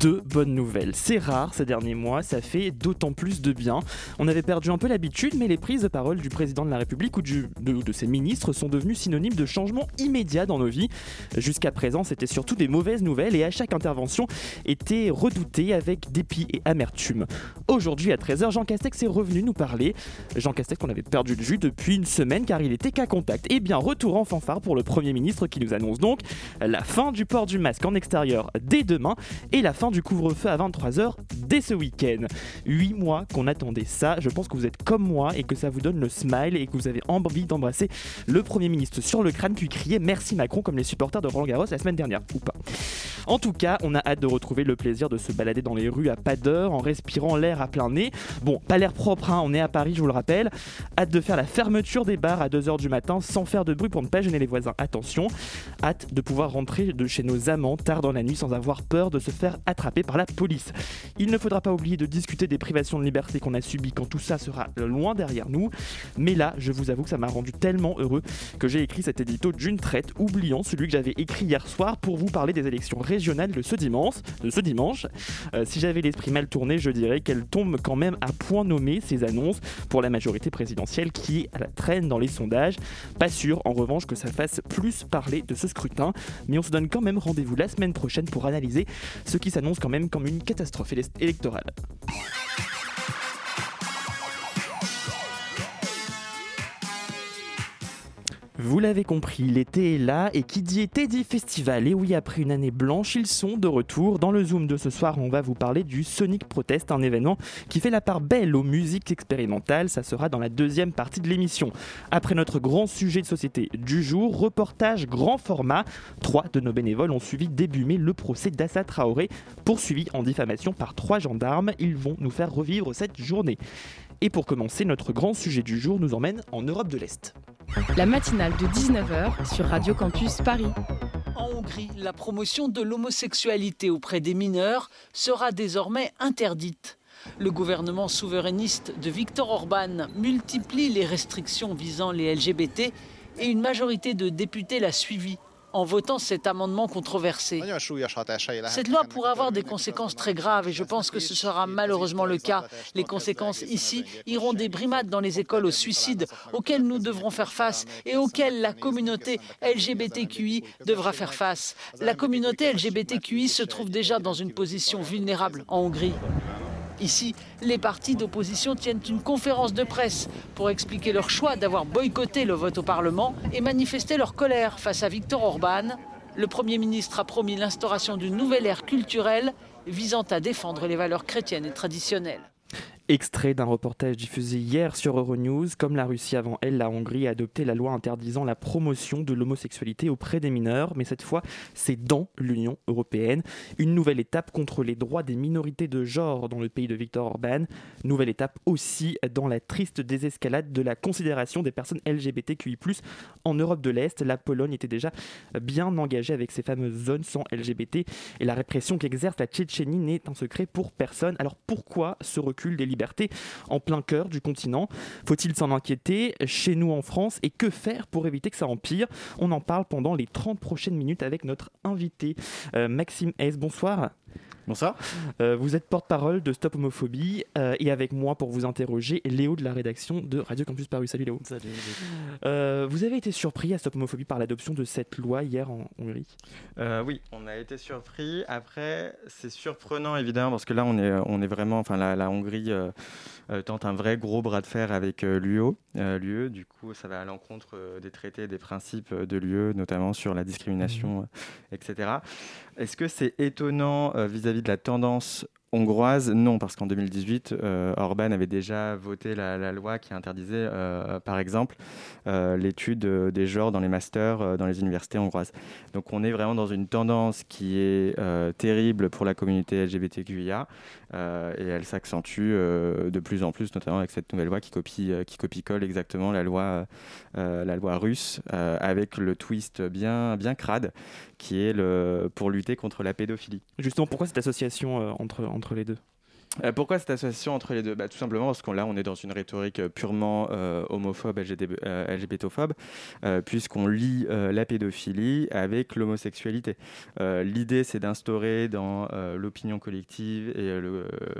deux bonnes nouvelles C'est rare ces derniers mois, ça fait d'autant plus de bien. On avait perdu un peu l'habitude, mais les prises de parole du président de la République ou de, de, ses ministres sont devenues synonymes de changement immédiat dans nos vies. Jusqu'à présent, c'était surtout des mauvaises nouvelles et à chaque intervention était redouté avec dépit et amertume. Aujourd'hui à 13h, Jean Castex est revenu nous parler. Jean Castex, on avait perdu le jus depuis une semaine car il était qu'à contact. Et eh bien, retour en fanfare pour le Premier ministre qui nous annonce donc la fin du port du masque extérieur dès demain et la fin du couvre-feu à 23h dès ce week-end. 8 mois qu'on attendait ça, je pense que vous êtes comme moi et que ça vous donne le smile et que vous avez envie d'embrasser le Premier ministre sur le crâne puis crier merci Macron comme les supporters de Roland Garros la semaine dernière, ou pas. En tout cas, on a hâte de retrouver le plaisir de se balader dans les rues à pas d'heure en respirant l'air à plein nez. Bon, pas l'air propre, hein, on est à Paris, je vous le rappelle. Hâte de faire la fermeture des bars à 2h du matin sans faire de bruit pour ne pas gêner les voisins. Attention, hâte de pouvoir rentrer de chez nos amants tard dans la nuit sans avoir peur de se faire par la police. Il ne faudra pas oublier de discuter des privations de liberté qu'on a subies quand tout ça sera loin derrière nous. Mais là, je vous avoue que ça m'a rendu tellement heureux que j'ai écrit cet édito d'une traite, oubliant celui que j'avais écrit hier soir pour vous parler des élections régionales de ce dimanche. De ce dimanche. Euh, si j'avais l'esprit mal tourné, je dirais qu'elles tombent quand même à point nommé ces annonces pour la majorité présidentielle qui est à la traîne dans les sondages. Pas sûr en revanche que ça fasse plus parler de ce scrutin, mais on se donne quand même rendez-vous la semaine prochaine pour analyser ce qui s'annonce quand même comme une catastrophe électorale. Vous l'avez compris, l'été est là et qui dit été dit festival. Et oui, après une année blanche, ils sont de retour. Dans le Zoom de ce soir, on va vous parler du Sonic Protest, un événement qui fait la part belle aux musiques expérimentales. Ça sera dans la deuxième partie de l'émission. Après notre grand sujet de société du jour, reportage grand format. Trois de nos bénévoles ont suivi début mai le procès d'Assa Traoré, poursuivi en diffamation par trois gendarmes. Ils vont nous faire revivre cette journée. Et pour commencer, notre grand sujet du jour nous emmène en Europe de l'Est. La matinale de 19h sur Radio Campus Paris. En Hongrie, la promotion de l'homosexualité auprès des mineurs sera désormais interdite. Le gouvernement souverainiste de Viktor Orban multiplie les restrictions visant les LGBT et une majorité de députés l'a suivi en votant cet amendement controversé. Cette loi pourrait avoir des conséquences très graves et je pense que ce sera malheureusement le cas. Les conséquences ici iront des brimades dans les écoles au suicide auxquelles nous devrons faire face et auxquelles la communauté LGBTQI devra faire face. La communauté LGBTQI se trouve déjà dans une position vulnérable en Hongrie. Ici, les partis d'opposition tiennent une conférence de presse pour expliquer leur choix d'avoir boycotté le vote au Parlement et manifester leur colère face à Viktor Orban. Le Premier ministre a promis l'instauration d'une nouvelle ère culturelle visant à défendre les valeurs chrétiennes et traditionnelles. Extrait d'un reportage diffusé hier sur Euronews, comme la Russie avant elle, la Hongrie a adopté la loi interdisant la promotion de l'homosexualité auprès des mineurs, mais cette fois c'est dans l'Union européenne. Une nouvelle étape contre les droits des minorités de genre dans le pays de Viktor Orban. Nouvelle étape aussi dans la triste désescalade de la considération des personnes LGBTQI+. En Europe de l'Est, la Pologne était déjà bien engagée avec ces fameuses zones sans LGBT et la répression qu'exerce la Tchétchénie n'est un secret pour personne. Alors pourquoi ce recul des libertés en plein cœur du continent. Faut-il s'en inquiéter chez nous en France et que faire pour éviter que ça empire? On en parle pendant les 30 prochaines minutes avec notre invité euh, Maxime S. Bonsoir. Bonsoir. Euh, vous êtes porte-parole de Stop Homophobie euh, et avec moi pour vous interroger, Léo de la rédaction de Radio Campus Paris. Salut Léo. Salut. Euh, vous avez été surpris à Stop Homophobie par l'adoption de cette loi hier en Hongrie? Oui, on a été surpris. Après, c'est surprenant évidemment parce que là, on est, on est vraiment, enfin, la, la Hongrie tente un vrai gros bras de fer avec l'UE. L'UE, du coup, ça va à l'encontre des traités, des principes de l'UE, notamment sur la discrimination, mmh. etc. Est-ce que c'est étonnant vis-à-vis de la tendance hongroise, non, parce qu'en 2018, euh, Orban avait déjà voté la, loi qui interdisait, euh, par exemple, euh, l'étude des genres dans les masters dans les universités hongroises. Donc on est vraiment dans une tendance qui est terrible pour la communauté LGBTQIA et elle s'accentue de plus en plus, notamment avec cette nouvelle loi qui copie, qui copie colle exactement la loi, la loi russe, avec le twist bien, bien crade, qui est le, pour lutter contre la pédophilie. Justement, pourquoi cette association entre les deux euh, pourquoi cette association entre les deux? Bah, Tout simplement parce qu'on là, on est dans une rhétorique euh, purement euh, homophobe, LGBTophobe, puisqu'on lie la pédophilie avec l'homosexualité. L'idée, c'est d'instaurer dans l'opinion collective et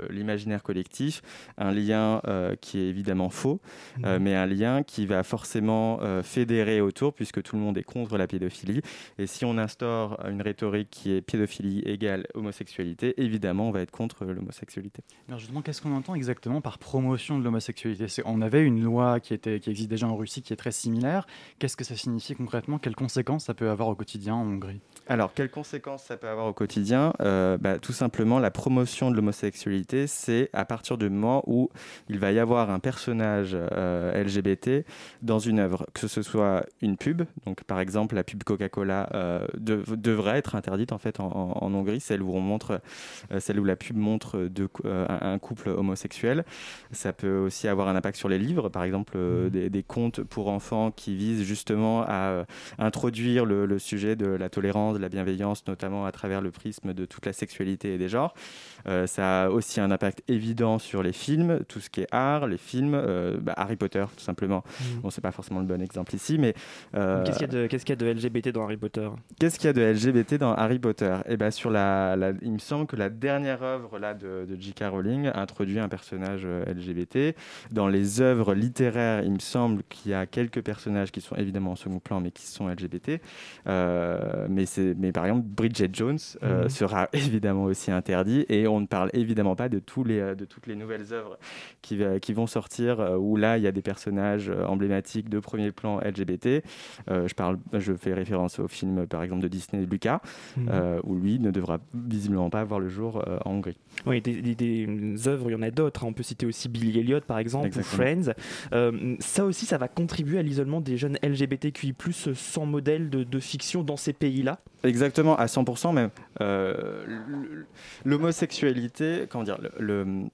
l'imaginaire collectif un lien qui est évidemment faux, mmh. mais un lien qui va forcément fédérer autour, puisque tout le monde est contre la pédophilie. Et si on instaure une rhétorique qui est pédophilie égale homosexualité, évidemment, on va être contre l'homosexualité. Alors justement, qu'est-ce qu'on entend exactement par promotion de l'homosexualité? On avait une loi qui, était, qui existe déjà en Russie qui est très similaire. Qu'est-ce que ça signifie concrètement? Quelles conséquences ça peut avoir au quotidien en Hongrie? Alors, quelles conséquences ça peut avoir au quotidien? Euh, bah, Tout simplement, la promotion de l'homosexualité, c'est à partir du moment où il va y avoir un personnage euh, LGBT dans une œuvre, que ce soit une pub, donc par exemple la pub Coca-Cola euh, devrait être interdite en fait en, Hongrie, celle où on montre, celle où la pub montre de euh, un, couple homosexuel. Ça peut aussi avoir un impact sur les livres, par exemple euh, mmh. des, contes pour enfants qui visent justement à euh, introduire le, sujet de la tolérance, de la bienveillance, notamment à travers le prisme de toute la sexualité et des genres. ça a aussi un impact évident sur les films, tout ce qui est art, les films, bah, Harry Potter tout simplement. Mmh. Bon, c'est pas forcément le bon exemple ici, mais qu'est-ce qu'il y, a de LGBT dans Harry Potter? Qu'est-ce qu'il y a de LGBT dans Harry Potter? Eh ben sur la, il me semble que la dernière œuvre là de, de J.K. Rowling introduit un personnage euh, LGBT. Dans les œuvres littéraires, il me semble qu'il y a quelques personnages qui sont évidemment en second plan, mais qui sont LGBT. Euh, mais, mais par exemple, Bridget Jones euh, mhm. sera évidemment aussi interdit. Et on ne parle évidemment pas de, tous les, de toutes les nouvelles œuvres qui, qui vont sortir où là, il y a des personnages emblématiques de premier plan LGBT. je, parle, je fais référence au film, par exemple, de Disney, Lucas, mhm. où lui ne devra visiblement pas voir le jour en Hongrie. Oui, des, œuvres, il y en a d'autres. Hein. On peut citer aussi Billy Elliot, par exemple, ou Friends. Euh, ça aussi, ça va contribuer à l'isolement des jeunes LGBTQI+, sans modèle de, fiction dans ces pays-là Exactement, à 100% même. Euh, l'homosexualité, comment dire, le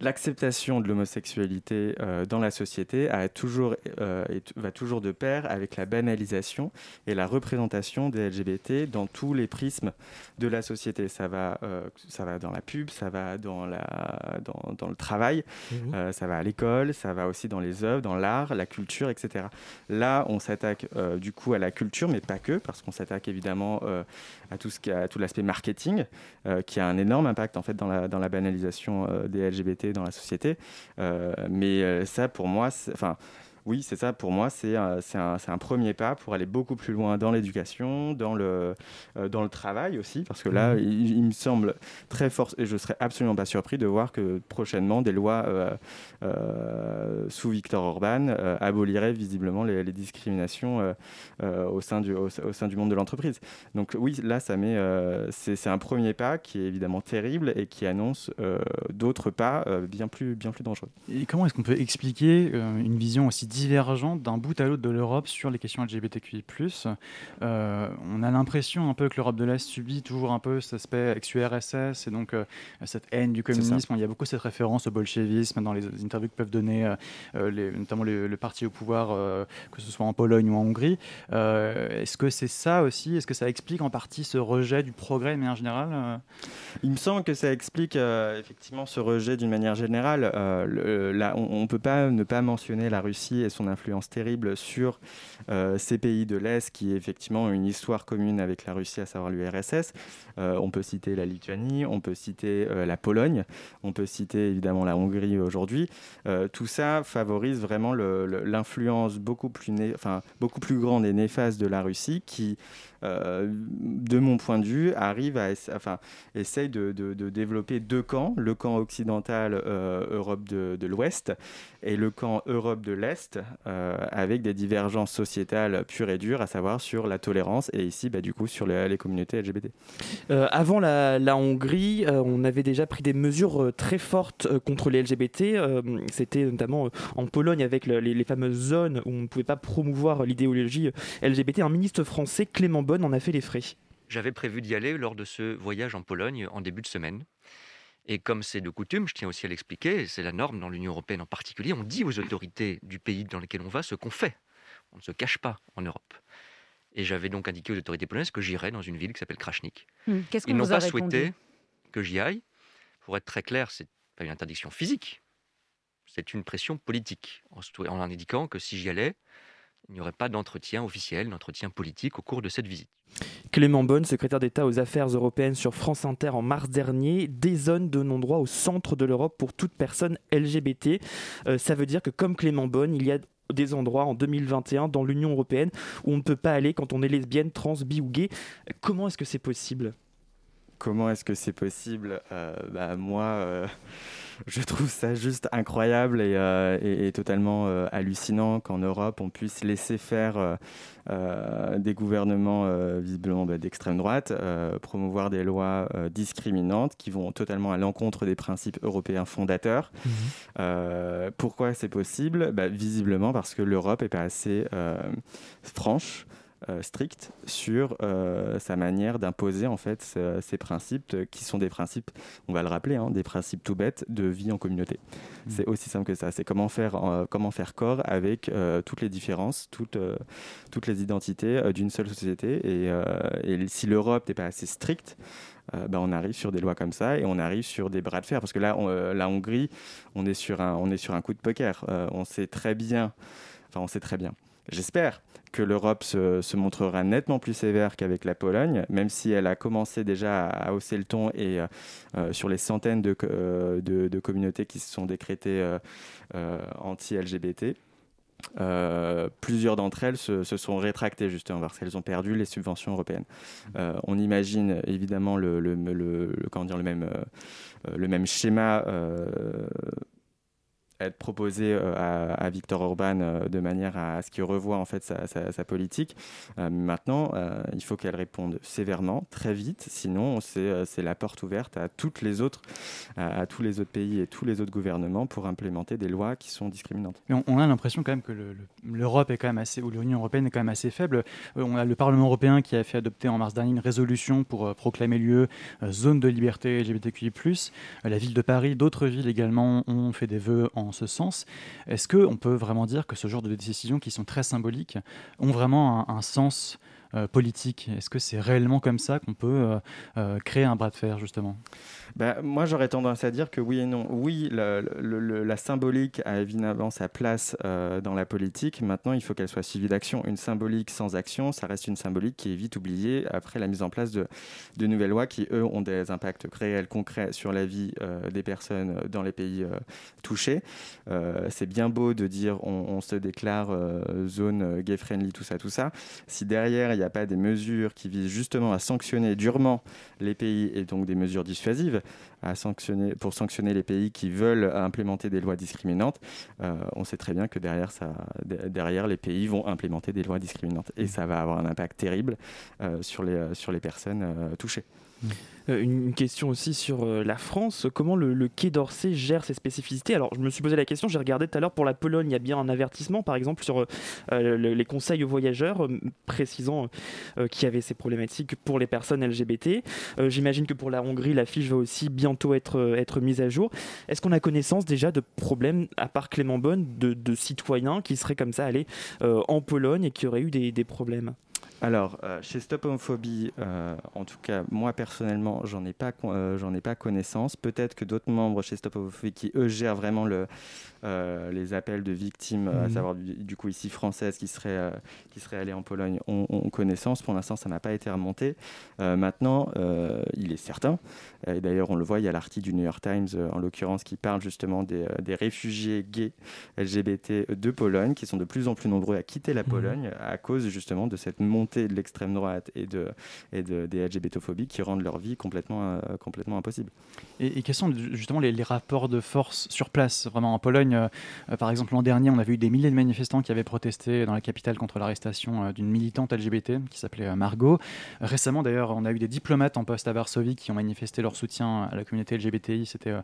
L'acceptation de l'homosexualité euh, dans la société a toujours, euh, va toujours de pair avec la banalisation et la représentation des LGBT dans tous les prismes de la société. Ça va, euh, ça va dans la pub, ça va dans, la, dans, dans le travail, mmh. ça va à l'école, ça va aussi dans les œuvres, dans l'art, la culture, etc. Là, on s'attaque du coup à la culture, mais pas que, parce qu'on s'attaque évidemment à tout, ce qui a, tout l'aspect marketing, qui a un énorme impact en fait dans la, dans la banalisation des LGBT dans la société. Euh, mais euh, ça, pour moi, enfin, oui, c'est ça. Pour moi, c'est un, un, premier pas pour aller beaucoup plus loin dans l'éducation, dans le, euh, dans le travail aussi, parce que là, mhm. il, me semble très fort, et je serais absolument pas surpris de voir que prochainement, des lois euh, euh, sous Victor Orban aboliraient visiblement les, discriminations au, sein du, au, sein du monde de l'entreprise. Donc oui, là, ça met, c'est un premier pas qui est évidemment terrible et qui annonce d'autres pas bien, plus, bien plus dangereux. Et comment est-ce qu'on peut expliquer une vision aussi divergentes d'un bout à l'autre de l'Europe sur les questions LGBTQI+. Euh, on a l'impression un peu que l'Europe de l'Est subit toujours un peu cet aspect ex-URSS et donc euh, cette haine du communisme. Il y a beaucoup cette référence au bolchevisme dans les interviews que peuvent donner euh, les, notamment le, parti au pouvoir, que ce soit en Pologne ou en Hongrie. Est-ce que c'est ça aussi? Est-ce que ça explique en partie ce rejet du progrès, mais en général Il me semble que ça explique effectivement ce rejet d'une manière générale. on ne peut pas ne pas mentionner la Russie et son influence terrible sur euh, ces pays de l'Est qui effectivement ont une histoire commune avec la Russie, à savoir l'URSS. Euh, on peut citer la Lituanie, on peut citer euh, la Pologne, on peut citer évidemment la Hongrie aujourd'hui. tout ça favorise vraiment l'influence beaucoup plus, enfin, beaucoup plus grande et néfaste de la Russie qui euh, de mon point de vue, arrive à, enfin, essaye de, développer deux camps, le camp occidental euh, Europe de, l'Ouest et le camp Europe de l'Est, stricte avec des divergences sociétales pures et dures, à savoir sur la tolérance et ici, bah, du coup, sur les, communautés LGBT. avant la, Hongrie, on avait déjà pris des mesures très fortes contre les LGBT. C'était notamment en Pologne avec les, les, fameuses zones où on ne pouvait pas promouvoir l'idéologie LGBT. Un ministre français, Clément Bonne, en a fait les frais. J'avais prévu d'y aller lors de ce voyage en Pologne en début de semaine. Et comme c'est de coutume, je tiens aussi à l'expliquer, c'est la norme dans l'Union européenne en particulier, on dit aux autorités du pays dans lequel on va ce qu'on fait. On ne se cache pas en Europe. Et j'avais donc indiqué aux autorités polonaises que j'irais dans une ville qui s'appelle Krachnik. Hmm, Ils n'ont pas souhaité que j'y aille. Pour être très clair, c'est pas une interdiction physique, c'est une pression politique, en indiquant que si j'y allais, il n'y aurait pas d'entretien officiel, d'entretien politique au cours de cette visite. Clément Bonne, secrétaire d'État aux Affaires européennes sur France Inter en mars dernier, des zones de non-droit au centre de l'Europe pour toute personne LGBT. Euh, ça veut dire que comme Clément Bonne, il y a des endroits en 2021 dans l'Union européenne où on ne peut pas aller quand on est lesbienne, trans, bi ou gay. Comment est-ce que c'est possible? Comment est-ce que c'est possible euh, bah, Moi... Euh, je trouve ça juste incroyable et, euh, totalement hallucinant qu'en Europe, on puisse laisser faire des gouvernements visiblement bah, d'extrême droite promouvoir des lois discriminantes qui vont totalement à l'encontre des principes européens fondateurs. Mmh. pourquoi c'est possible? Bah, Visiblement parce que l'Europe n'est pas assez franche euh, strict sur euh, sa manière d'imposer en fait ces principes qui sont des principes, on va le rappeler, hein, des principes tout bêtes de vie en communauté. Mmh. C'est aussi simple que ça. C'est comment faire, euh, comment faire corps avec toutes les différences, toutes, toutes les identités d'une seule société. Et, et si l'Europe n'est pas assez stricte, bah, on arrive sur des lois comme ça et on arrive sur des bras de fer. Parce que là, la Hongrie, on est sur un, on est sur un coup de poker. on sait très bien, enfin, on sait très bien. J'espère que l'Europe se, montrera nettement plus sévère qu'avec la Pologne, même si elle a commencé déjà à, hausser le ton et euh, euh, sur les centaines euh, de, communautés qui se sont décrétées anti-LGBT. plusieurs d'entre elles se, sont rétractées justement parce qu'elles ont perdu les subventions européennes. on imagine évidemment le même schéma être proposé euh, à, Viktor Orban euh, de manière à, ce qu'il revoie en fait sa, politique. Euh, maintenant, il faut qu'elle réponde sévèrement, très vite, sinon c'est la porte ouverte à toutes les autres, à, tous les autres pays et tous les autres gouvernements pour implémenter des lois qui sont discriminantes. on, a l'impression quand même que l'Europe est quand même assez, ou l'Union européenne est quand même assez faible. on a le Parlement européen qui a fait adopter en mars dernier une résolution pour proclamer l'UE zone de liberté LGBTQI+. la ville de Paris, d'autres villes également ont fait des vœux en ce sens. Est-ce qu'on peut vraiment dire que ce genre de décisions qui sont très symboliques ont vraiment un, sens euh, politique Est-ce que c'est réellement comme ça qu'on peut euh, euh, créer un bras de fer, justement? Bah, moi, j'aurais tendance à dire que oui et non. Oui, la symbolique a évidemment sa place dans la politique. Maintenant, il faut qu'elle soit suivie d'action. Une symbolique sans action, ça reste une symbolique qui est vite oubliée après la mise en place de, de nouvelles lois qui, eux, ont des impacts réels, concrets sur la vie des personnes dans les pays touchés. C'est bien beau de dire on, se déclare zone gay-friendly, tout ça, tout ça. Si derrière, il n'y a pas des mesures qui visent justement à sanctionner durement les pays et donc des mesures dissuasives, à sanctionner, pour sanctionner les pays qui veulent implémenter des lois discriminantes, euh, on sait très bien que derrière, ça, derrière, les pays vont implémenter des lois discriminantes. Et ça va avoir un impact terrible euh, sur, les, sur les personnes euh, touchées. Mmh. Euh, une question aussi sur euh, la France. Comment le, Quai d'Orsay gère ses spécificités? Alors, je me suis posé la question, j'ai regardé tout à l'heure pour la Pologne, il y a bien un avertissement, par exemple, sur euh, les conseils aux voyageurs, précisant qu'il y avait ces problématiques pour les personnes LGBT. J'imagine que pour la Hongrie, la fiche va aussi bientôt être, mise à jour. Est-ce qu'on a connaissance déjà de problèmes, à part Clément Bonne, de, citoyens qui seraient comme ça allés en Pologne et qui auraient eu des problèmes? Alors, euh, chez Stop Homophobie, euh, en tout cas, moi personnellement, j'en ai, pas, euh, j'en ai pas connaissance. Peut-être que d'autres membres chez Stop Homophobie qui, eux, gèrent vraiment le, les appels de victimes, à mhm. savoir du, coup ici françaises qui seraient, qui seraient allées en Pologne, ont, connaissance. Pour l'instant, ça n'a pas été remonté. maintenant, il est certain, et d'ailleurs, on le voit, il y a l'article du New York Times, en l'occurrence, qui parle justement des, des, réfugiés gays LGBT de Pologne, qui sont de plus en plus nombreux à quitter la mhm. Pologne à cause justement de cette montée de l'extrême droite et, de, et de, des LGBTophobies qui rendent leur vie complètement, complètement impossible. Et, quels sont justement les, rapports de force sur place Vraiment en Pologne, par exemple l'an dernier, on avait eu des milliers de manifestants qui avaient protesté dans la capitale contre l'arrestation d'une militante LGBT qui s'appelait Margot. Récemment d'ailleurs, on a eu des diplomates en poste à Varsovie qui ont manifesté leur soutien à la communauté LGBTI, c'était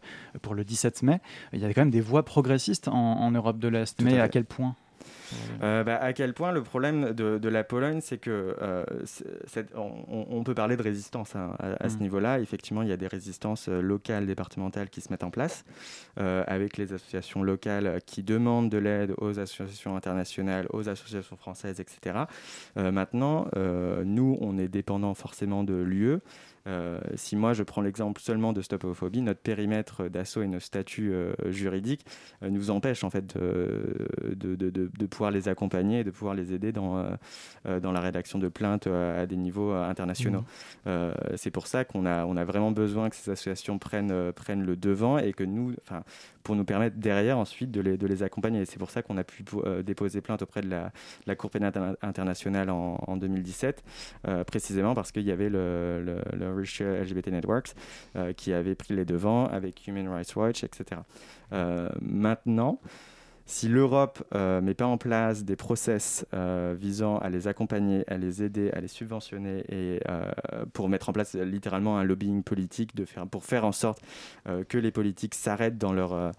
pour le 17 mai. Il y avait quand même des voix progressistes en, Europe de l'Est, mais à, quel point? Euh, bah, à quel point le problème de, la Pologne, c'est que euh, on, peut parler de résistance hein, à, ce mm. niveau-là. Effectivement, il y a des résistances euh, locales, départementales qui se mettent en place avec les associations locales qui demandent de l'aide aux associations internationales, aux associations françaises, etc. maintenant, nous, on est dépendant forcément de l'UE. Euh, si moi je prends l'exemple seulement de Stop Homophobie, notre périmètre d'assaut et nos statuts euh, juridiques euh, nous empêchent en fait de, de, pouvoir les accompagner et de pouvoir les aider dans, dans la rédaction de plaintes à des niveaux internationaux. Mmh. C'est pour ça qu'on a, on a vraiment besoin que ces associations prennent, prennent le devant et que nous, pour nous permettre derrière ensuite de les, accompagner. C'est pour ça qu'on a pu déposer plainte auprès de la, Cour pénale internationale en, 2017, précisément parce qu'il y avait le, le LGBT Networks, euh, qui avait pris les devants avec Human Rights Watch, etc. Euh, maintenant, si l'Europe ne euh, met pas en place des process visant à les accompagner, à les aider, à les subventionner et pour mettre en place littéralement un lobbying politique pour faire en sorte que les politiques s'arrêtent dans leur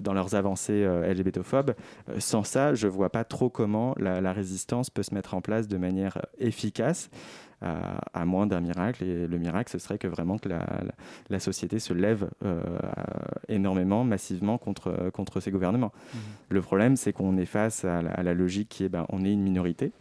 dans leurs avancées LGBTophobes. sans ça, je ne vois pas trop comment la, résistance peut se mettre en place de manière efficace à, moins d'un miracle. Et le miracle, ce serait que vraiment que la, société se lève euh, énormément, massivement contre, contre ces gouvernements. Mmh. Le problème, c'est qu'on est face à la, logique qui est ben, on est une minorité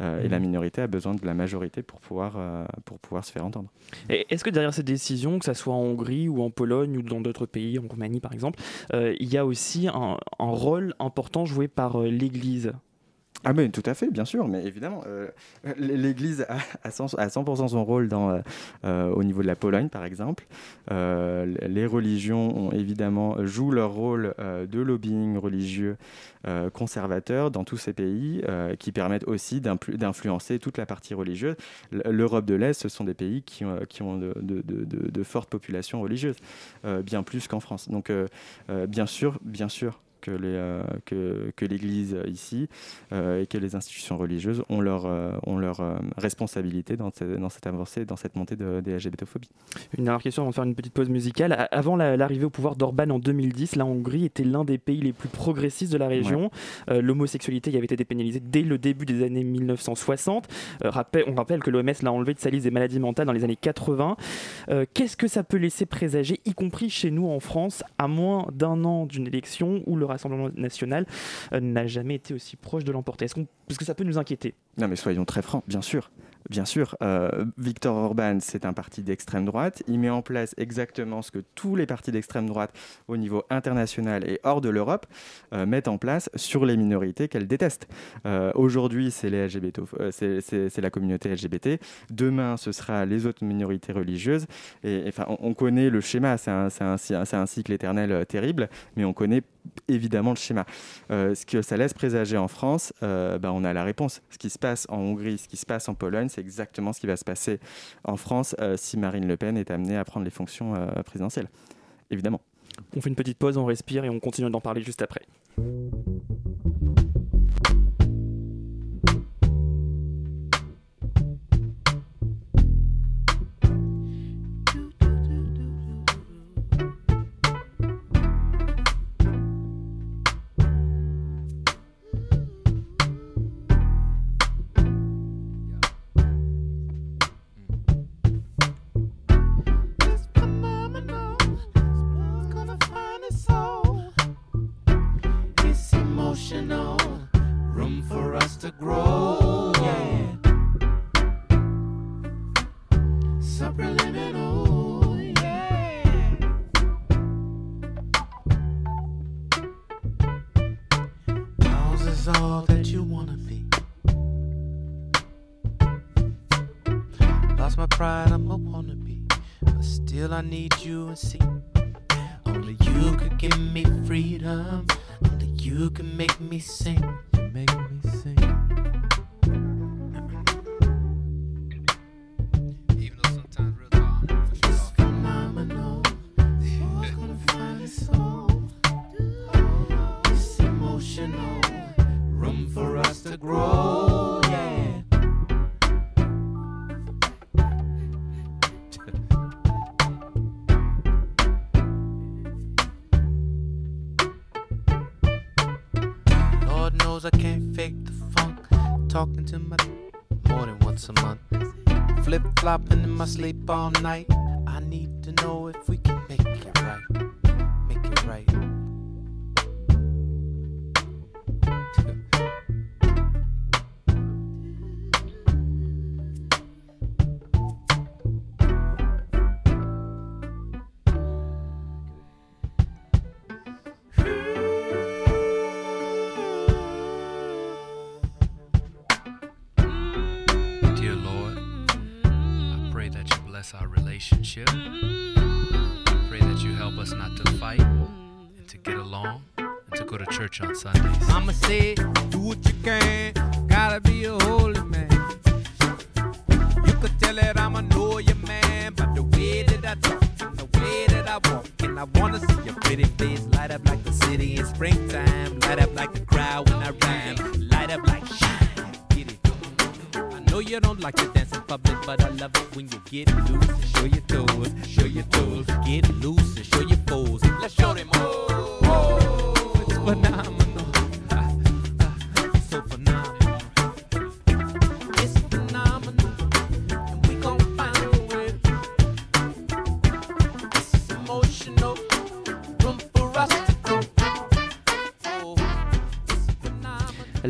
euh, et la mmh. minorité a besoin de la majorité pour pouvoir, euh, pour pouvoir se faire entendre. Est-ce que derrière cette décision, que ce soit en Hongrie ou en Pologne ou dans d'autres pays, en Roumanie par exemple, il y a aussi un, un rôle important joué par l'Église? Ah mais tout à fait, bien sûr, mais évidemment, euh, l'Église a, à 100%, son rôle dans, euh, euh, au niveau de la Pologne, par exemple. les religions ont évidemment jouent leur rôle de lobbying religieux conservateur dans tous ces pays, qui permettent aussi d'influencer toute la partie religieuse. L'Europe de l'Est, ce sont des pays qui ont, de fortes populations religieuses, bien plus qu'en France. Donc, bien sûr, bien sûr, que, les, euh, que, que l'Église ici euh, et que les institutions religieuses ont leur, euh, ont leur responsabilité dans, dans cette avancée, dans cette montée de, des LGBTophobies. Une dernière question avant de faire une petite pause musicale. Avant l'arrivée au pouvoir d'Orban en 2010, la Hongrie était l'un des pays les plus progressistes de la région. l'homosexualité y avait été dépénalisée dès le début des années 1960. rappel, on rappelle que l'OMS l'a enlevé de sa liste des maladies mentales dans les années 80. qu'est-ce que ça peut laisser présager, y compris chez nous en France, à moins d'un an d'une élection où le Rassemblement national euh, n'a jamais été aussi proche de l'emporter. Est-ce que ça peut nous inquiéter? Non, mais soyons très francs, bien sûr. Bien sûr, euh, Victor Orban, c'est un parti d'extrême droite. Il met en place exactement ce que tous les partis d'extrême droite au niveau international et hors de l'Europe euh, mettent en place sur les minorités qu'elles détestent. Euh, aujourd'hui, c'est LGBT, c'est la communauté LGBT. Demain, ce sera les autres minorités religieuses. Enfin, on, connaît le schéma. C'est un, un, cycle éternel terrible, mais on connaît évidemment le schéma. ce que ça laisse présager en France, bah, on a la réponse. Ce qui se passe en Hongrie, ce qui se passe en Pologne, c'est exactement ce qui va se passer en France euh, si Marine Le Pen est amenée à prendre les fonctions euh, présidentielles. Évidemment. On fait une petite pause, on respire et on continue d'en parler juste après. is all that you wanna be. Lost my pride, I'm a wannabe. But still, I need you and see. Only you could give me freedom. Only you can make me sing. You make me sleep all night. I walk. And I wanna see your pretty face light up like the city in springtime. Light up like the crowd when I rhyme. Light up like shine. Get it. I know you don't like to dance in public, but I love it when you get loose and show your toes. Show your toes. Get loose and show your foes. Let's show them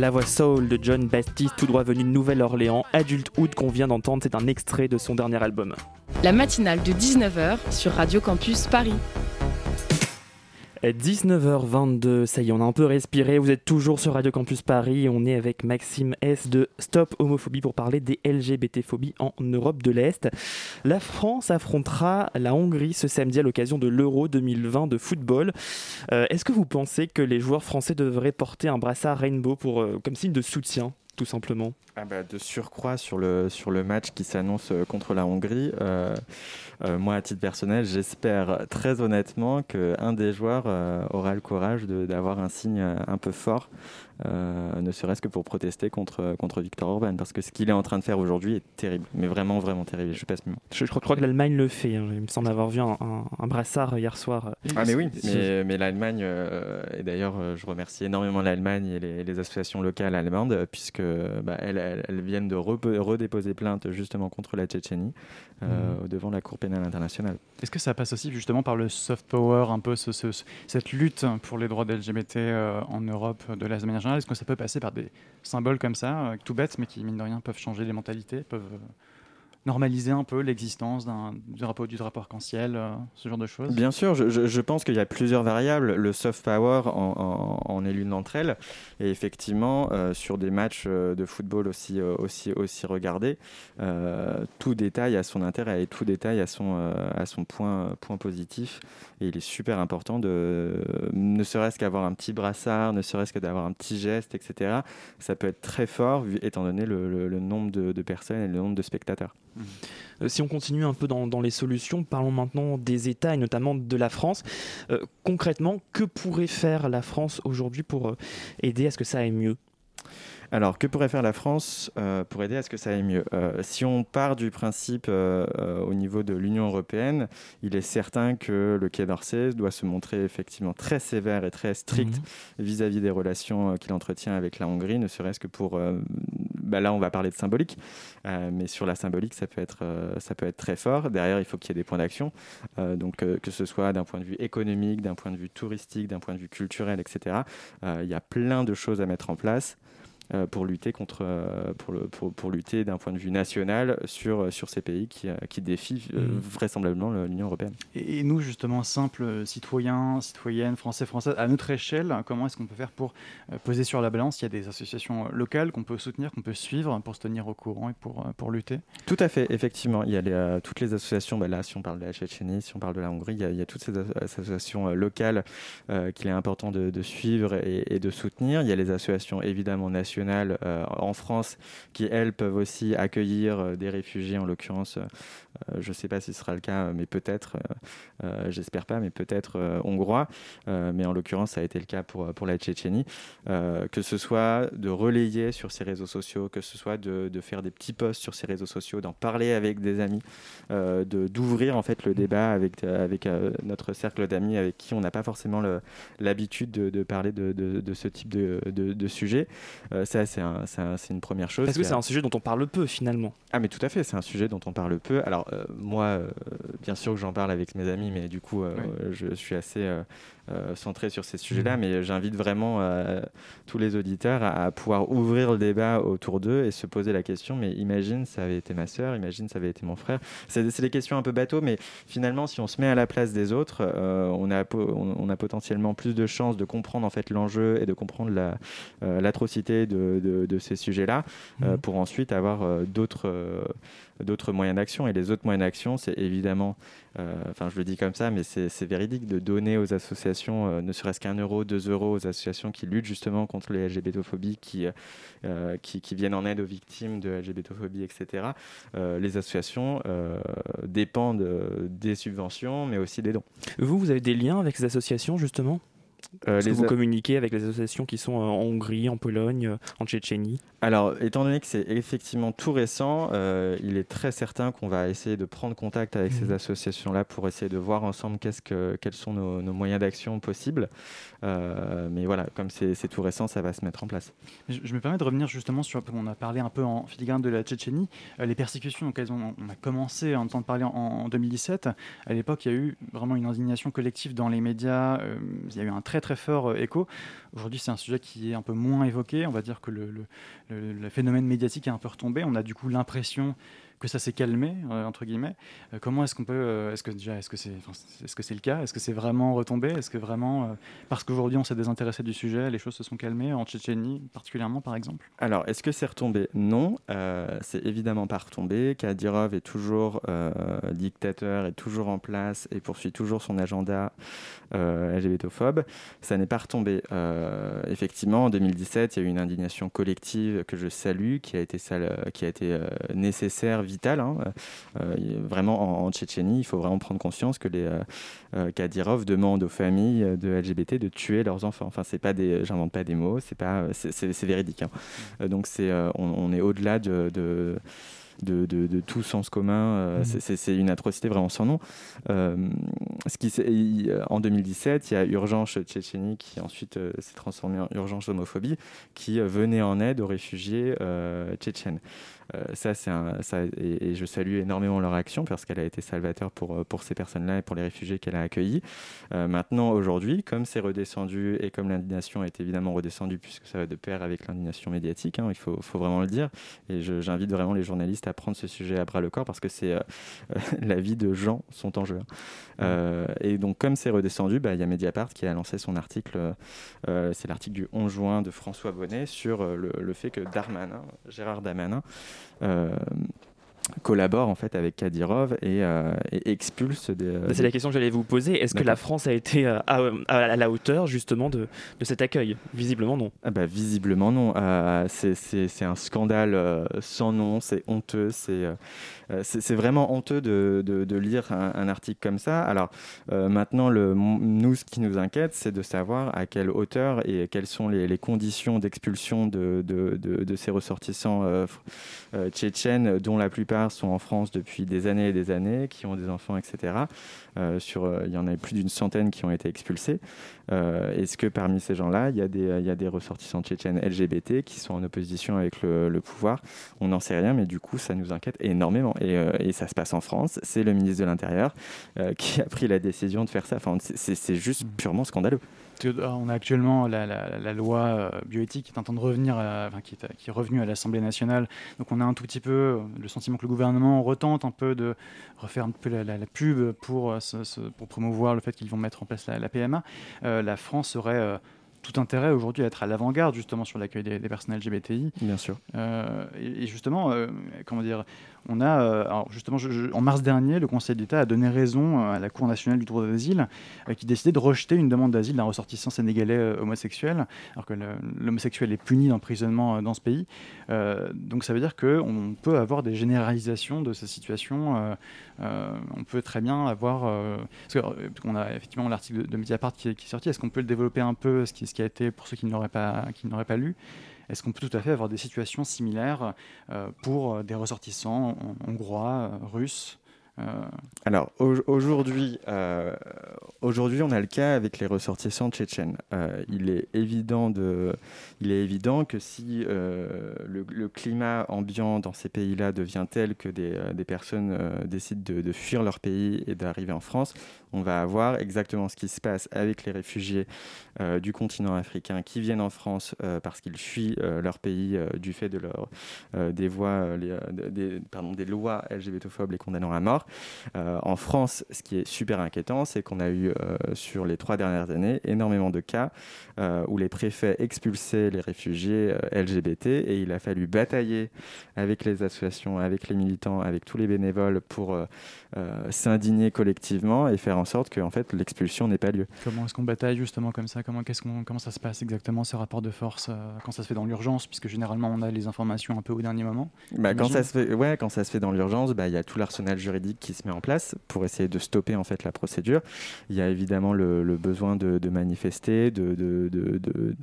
La voix soul de John Baptiste, tout droit venu de Nouvelle-Orléans, Adulthood qu'on vient d'entendre, c'est un extrait de son dernier album. La matinale de 19h sur Radio Campus Paris. 19h22, ça y est, on a un peu respiré. Vous êtes toujours sur Radio Campus Paris. On est avec Maxime S de Stop Homophobie pour parler des LGBT-phobies en Europe de l'Est. La France affrontera la Hongrie ce samedi à l'occasion de l'Euro 2020 de football. Euh, Est-ce que vous pensez que les joueurs français devraient porter un brassard rainbow euh, comme signe de soutien, tout simplement. Ah bah, de surcroît sur le, match qui s'annonce euh, contre la Hongrie, euh, euh, moi à titre personnel, j'espère très honnêtement qu'un des joueurs aura le courage d'avoir un signe un peu fort, euh, ne serait-ce que pour protester contre, contre Viktor Orban, parce que ce qu'il est en train de faire aujourd'hui est terrible, mais vraiment, vraiment terrible. Je passe je, je crois- je crois que l'Allemagne le fait. hein. Il me semble avoir vu un, un- un brassard hier soir. Ah mais oui, mais, mais l'Allemagne, euh, et d'ailleurs euh, je remercie énormément l'Allemagne et les, les associations locales allemandes, puisque bah, elles, elles- elles viennent de redéposer plainte justement contre la Tchétchénie euh, devant la Cour pénale internationale. Est-ce que ça passe aussi justement par le soft power, un peu ce- ce- ce- cette lutte pour les droits des LGBT euh, en Europe de l'Est de manière générale? Est-ce que ça peut passer par des symboles comme ça, euh, tout bêtes, mais qui, mine de rien, peuvent changer les mentalités, peuvent euh, normaliser un peu l'existence d'un du drapeau, du drapeau arc-en-ciel, euh, ce genre de choses? Bien sûr, je, pense qu'il y a plusieurs variables. Le soft power en, en- est l'une d'entre elles. Et effectivement, euh, sur des matchs euh, de football aussi, aussi, aussi regardés, tout détail a son intérêt et tout détail a son, a son point, point positif. Et il est super important de, ne serait-ce qu'avoir un petit brassard, ne serait-ce que d'avoir un petit geste, etc. Ça peut être très fort, étant donné le, nombre de personnes et le nombre de spectateurs. Euh, si on continue un peu dans, dans les solutions, parlons maintenant des États et notamment de la France. Euh, concrètement, que pourrait faire la France aujourd'hui pour euh, aider à ce que ça aille mieux? Alors, que pourrait faire la France euh, pour aider à ce que ça aille mieux? Euh, Si on part du principe euh, au niveau de l'Union européenne, il est certain que le Quai d'Orsay doit se montrer effectivement très sévère et très strict Mhm. vis-à-vis des relations qu'il entretient avec la Hongrie, ne serait-ce que pour... bah là, on va parler de symbolique, euh, mais sur la symbolique, ça peut être, euh, ça peut être très fort. Derrière, il faut qu'il y ait des points d'action, Euh, donc que ce soit d'un point de vue économique, d'un point de vue touristique, d'un point de vue culturel, etc. Il y a plein de choses à mettre en place pour lutter contre euh, pour, le, pour, pour lutter d'un point de vue national sur, sur ces pays qui, euh, qui défient euh, Mhm. vraisemblablement le- l'Union européenne. Et et nous, justement, simples citoyens, citoyennes, français, françaises, à notre échelle, comment est-ce qu'on peut faire pour euh, peser sur la balance? Il y a des associations locales qu'on peut soutenir, qu'on peut suivre pour se tenir au courant et pour, euh, pour lutter? Tout à fait, effectivement. Il y a les, euh, toutes les associations, bah là, si on parle de la Tchétchénie, si on parle de la Hongrie, il y a, il y a toutes ces as- associations euh, locales euh, qu'il est important de, de suivre et, et de soutenir. Il y a les associations évidemment nationales euh, en France qui, elles, peuvent aussi accueillir euh, des réfugiés, en l'occurrence, euh, je ne sais pas si ce sera le cas, mais peut-être, j'espère pas, mais peut-être hongrois. Mais en l'occurrence, ça a été le cas pour, pour la Tchétchénie. Que ce soit de relayer sur ses réseaux sociaux, que ce soit de, de faire des petits posts sur ses réseaux sociaux, d'en parler avec des amis, euh, de- d'ouvrir en fait le débat avec, avec euh, notre cercle d'amis avec qui on n'a pas forcément l'habitude de, de parler de, de- de ce type de, sujet. Euh, ça, c'est un, une première chose. Parce que c'est un sujet dont on parle peu finalement. Ah, mais tout à fait, c'est un sujet dont on parle peu. Alors, moi, bien sûr que j'en parle avec mes amis, mais du coup, je, suis assez euh, centré sur ces sujets-là, mmh. mais j'invite vraiment euh, tous les auditeurs à, pouvoir ouvrir le débat autour d'eux et se poser la question, mais imagine ça avait été ma sœur, imagine ça avait été mon frère. C'est des questions un peu bateau, mais finalement, si on se met à la place des autres, euh, on, a, on, a potentiellement plus de chances de comprendre en fait l'enjeu et de comprendre l'atrocité de, de, ces sujets-là mmh. pour ensuite avoir d'autres d'autres moyens d'action. Et les autres moyens d'action, c'est évidemment, euh, enfin je le dis comme ça, mais c'est véridique de donner aux associations, euh, ne serait-ce qu'un euro, deux euros aux associations qui luttent justement contre les LGBTophobie, qui, euh, qui, qui, viennent en aide aux victimes de LGBTophobie, etc. les associations dépendent des subventions, mais aussi des dons. Vous, vous avez des liens avec ces associations justement? Euh, les vous communiquez avec les associations qui sont en Hongrie, en Pologne, en Tchétchénie? Alors, étant donné que c'est effectivement tout récent, euh, il est très certain qu'on va essayer de prendre contact avec ces mmh. associations-là pour essayer de voir ensemble que, quels sont nos, moyens d'action possibles. Euh, mais voilà, comme c'est tout récent, ça va se mettre en place. Je, me permets de revenir justement sur, on a parlé un peu en filigrane de la Tchétchénie, les persécutions auxquelles on, on, a commencé à entendre parler en, en 2017. À l'époque, il y a eu vraiment une indignation collective dans les médias. il y a eu un très très fort euh, écho. Aujourd'hui, c'est un sujet qui est un peu moins évoqué. On va dire que le, le phénomène médiatique est un peu retombé. On a du coup l'impression que ça s'est calmé euh, entre guillemets. Euh, comment est-ce qu'on peut, euh, est-ce que déjà, est-ce que c'est, est-ce que c'est le cas? Est-ce que c'est vraiment retombé? Est-ce que vraiment, parce qu'aujourd'hui on s'est désintéressé du sujet, les choses se sont calmées en Tchétchénie particulièrement par exemple? Alors, est-ce que c'est retombé? Non, c'est évidemment pas retombé. Kadyrov est toujours dictateur, est toujours en place et poursuit toujours son agenda LGBTophobe. Ça n'est pas retombé. effectivement, en 2017, il y a eu une indignation collective que je salue, qui a été, qui a été nécessaire vital. Hein. Euh, vraiment, en, Tchétchénie, il faut vraiment prendre conscience que les euh, euh, Kadyrov demandent aux familles de LGBT de tuer leurs enfants. Enfin, c'est pas des, j'invente pas des mots, c'est pas, c'est véridique. Hein. donc c'est, on, est au-delà de, de de, tout sens commun. Mmh. C'est une atrocité vraiment sans nom. ce qui, en 2017, il y a Urgence Tchétchénie qui ensuite s'est transformé en Urgence Homophobie, qui venait en aide aux réfugiés tchétchènes. Euh, ça, c'est ça, et, je salue énormément leur action parce qu'elle a été salvateur pour, euh, pour ces personnes-là et pour les réfugiés qu'elle a accueillis. Euh, maintenant, aujourd'hui, comme c'est redescendu et comme l'indignation est évidemment redescendue, puisque ça va de pair avec l'indignation médiatique, hein, il faut, faut, vraiment le dire, et j'invite vraiment les journalistes à prendre ce sujet à bras le corps parce que c'est la vie de gens sont en jeu. Hein. et donc, comme c'est redescendu, bah, il y a Mediapart qui a lancé son article, c'est l'article du 11 juin de François Bonnet sur le, le fait que Darmanin, Gérard Darmanin, euh, collabore en fait avec Kadyrov et, euh, expulse des. Bah, c'est la question que j'allais vous poser. Est-ce que la France a été euh, à, la hauteur justement de, de cet accueil? Visiblement non. Ah bah, visiblement non. c'est un scandale sans nom, c'est honteux, c'est euh, vraiment honteux de, lire un, article comme ça. Alors euh, maintenant, le, nous, ce qui nous inquiète, c'est de savoir à quelle hauteur et quelles sont les, conditions d'expulsion de, ces ressortissants euh, tchétchènes, dont la plupart sont en France depuis des années et des années, qui ont des enfants, etc. sur, il y en a plus d'une centaine qui ont été expulsés. Est-ce que parmi ces gens-là, il y, a des, il y a des ressortissants tchétchènes LGBT qui sont en opposition avec le, le pouvoir? On n'en sait rien, mais du coup, ça nous inquiète énormément. Euh, et, ça se passe en France. C'est le ministre de l'Intérieur euh, qui a pris la décision de faire ça. Enfin, c'est juste mmh. purement scandaleux. Euh, on a actuellement la, loi bioéthique qui est en train de revenir, qui, est, revenue à l'Assemblée nationale. Donc on a un tout petit peu le sentiment que le gouvernement retente un peu de refaire un peu la, pub pour, pour promouvoir le fait qu'ils vont mettre en place la, PMA. la France serait tout intérêt aujourd'hui à être à l'avant-garde justement sur l'accueil des, personnes LGBTI. Bien sûr. et, et, justement, comment dire, on a, euh, en mars dernier, le Conseil d'État a donné raison euh, à la Cour nationale du droit d'asile, euh, qui décidait de rejeter une demande d'asile d'un ressortissant sénégalais homosexuel, alors que l'homosexuel est puni d'emprisonnement dans ce pays. donc ça veut dire qu'on peut avoir des généralisations de ces situations. on peut très bien avoir, parce qu'on a effectivement l'article de, Mediapart qui est, sorti. Est-ce qu'on peut le développer un peu, ce qui, ce qui a été pour ceux qui ne l'auraient pas, qui n'auraient pas lu? Est-ce qu'on peut tout à fait avoir des situations similaires euh, pour euh, des ressortissants hongrois, euh, russes Alors aujourd'hui, aujourd'hui, on a le cas avec les ressortissants tchétchènes. il est évident de, il est évident que si le, climat ambiant dans ces pays-là devient tel que des, des personnes décident de, de, fuir leur pays et d'arriver en France, on va avoir exactement ce qui se passe avec les réfugiés euh, du continent africain qui viennent en France euh, parce qu'ils fuient euh, leur pays du fait de des lois LGBTophobes les condamnant à mort. en France, ce qui est super inquiétant, c'est qu'on a eu sur les trois dernières années énormément de cas où les préfets expulsaient les réfugiés LGBT et il a fallu batailler avec les associations, avec les militants, avec tous les bénévoles pour s'indigner collectivement et faire en sorte que en fait, l'expulsion n'ait pas lieu. Comment est-ce qu'on bataille justement comme ça? Comment, qu'est-ce qu'on, comment ça se passe exactement ces rapports de force euh, quand ça se fait dans l'urgence? Puisque généralement on a les informations un peu au dernier moment. Bah, quand, ça se fait, ouais, quand ça se fait dans l'urgence, bah, il y a tout l'arsenal juridique qui se met en place pour essayer de stopper en fait la procédure. Il y a évidemment le, besoin de, manifester, de, de, de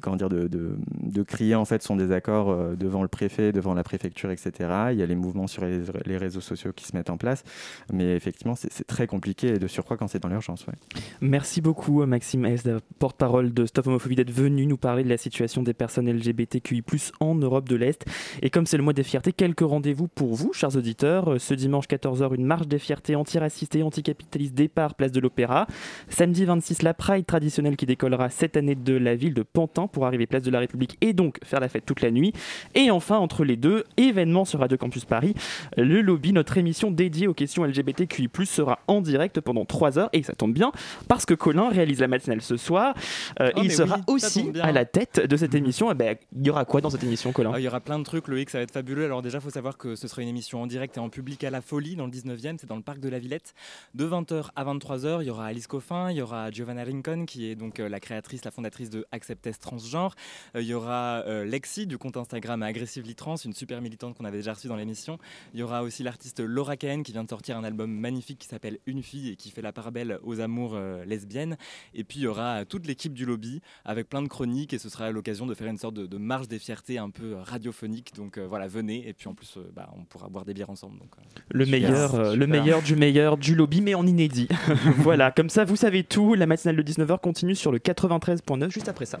comment dire, de, de, crier en fait son désaccord euh, devant le préfet, devant la préfecture, etc. Il y a les mouvements sur les, réseaux sociaux qui se mettent en place, mais effectivement c'est très compliqué et de surcroît quand c'est dans l'urgence. Ouais. Merci beaucoup Maxime S, porte-parole de Stop Homophobie, d'être venu nous parler de la situation des personnes LGBTQI+ en Europe de l'Est. Et comme c'est le mois des fiertés, quelques rendez-vous pour vous, chers auditeurs. Ce dimanche 14h, une marche des fiertés antiraciste et anticapitaliste départ place de l'Opéra. Samedi 26, la Pride traditionnelle qui décollera cette année de la ville de Pantin pour arriver place de la République et donc faire la fête toute la nuit. Et enfin, entre les deux, événement sur Radio Campus Paris, le lobby, notre émission dédiée aux questions LGBTQI+, sera en direct pendant 3 heures et ça tombe bien parce que Colin réalise la matinale ce soir. Euh, oh, il sera aussi à la tête de cette émission. Eh ben, il y aura quoi dans cette émission, Colin? Ah, Il y aura plein de trucs, Loïc, ça va être fabuleux. Alors déjà, il faut savoir que ce sera une émission en direct et en public à la Folie dans le 19e, c'est dans le parc de la Villette. De 20h à 23h, il y aura Alice Coffin, il y aura Giovanna Rincon qui est donc euh, la créatrice, la fondatrice de Acceptest Transgenre. Euh, il y aura Lexi du compte Instagram Aggressively Trans, une super militante qu'on avait déjà reçue dans l'émission. Il y aura aussi l'artiste Laura Cahen qui vient de sortir un album magnifique qui s'appelle Une fille et qui fait la part belle aux amours lesbiennes. Et puis il y aura toute l'équipe du lobby avec plein de chroniques et ce sera l'occasion de faire une sorte de, marche des fiertés un peu radiophonique. Donc voilà, venez et puis en plus bah, on pourra boire des bières ensemble. Donc, le meilleur, le meilleur du meilleur du lobby mais en inédit. voilà, comme ça vous savez tout. La matinale de 19h continue sur le 93.9 juste après ça.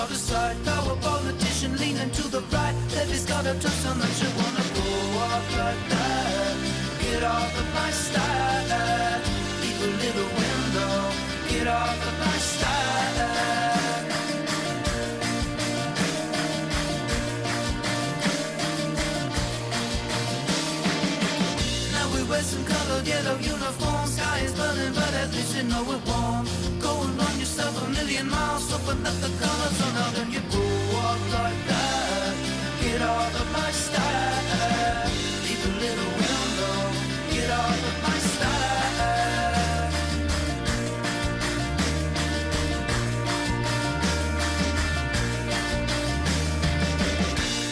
got to side. Thou a politician leaning to the right. Levy's got a touch on that you wanna go off like that. Get off of my style. Leave a little window. Get off of my style. Wear some colored yellow uniforms. Sky is burning, but at least you know it won't million miles open up the colors are not And you go up like that Get out of my style Keep a little window. Get out of my style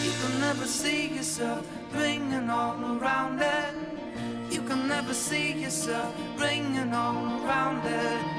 You can never see yourself Ringing all around it. You can never see yourself Ringing all around it.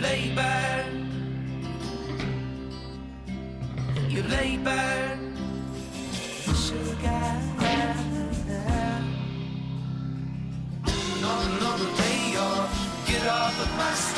lay back. You lay back. Sugar. Not another day off. Get off of my.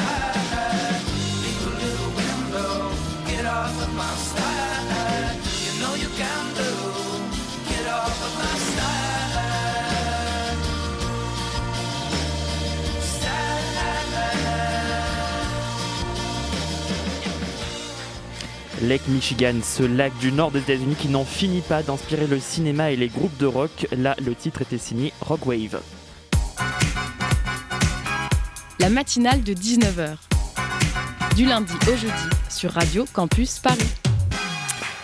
Lake Michigan, ce lac du nord des États-Unis qui n'en finit pas d'inspirer le cinéma et les groupes de rock. Là, le titre était signé Rockwave. La matinale de 19h. Du lundi au jeudi sur Radio Campus Paris.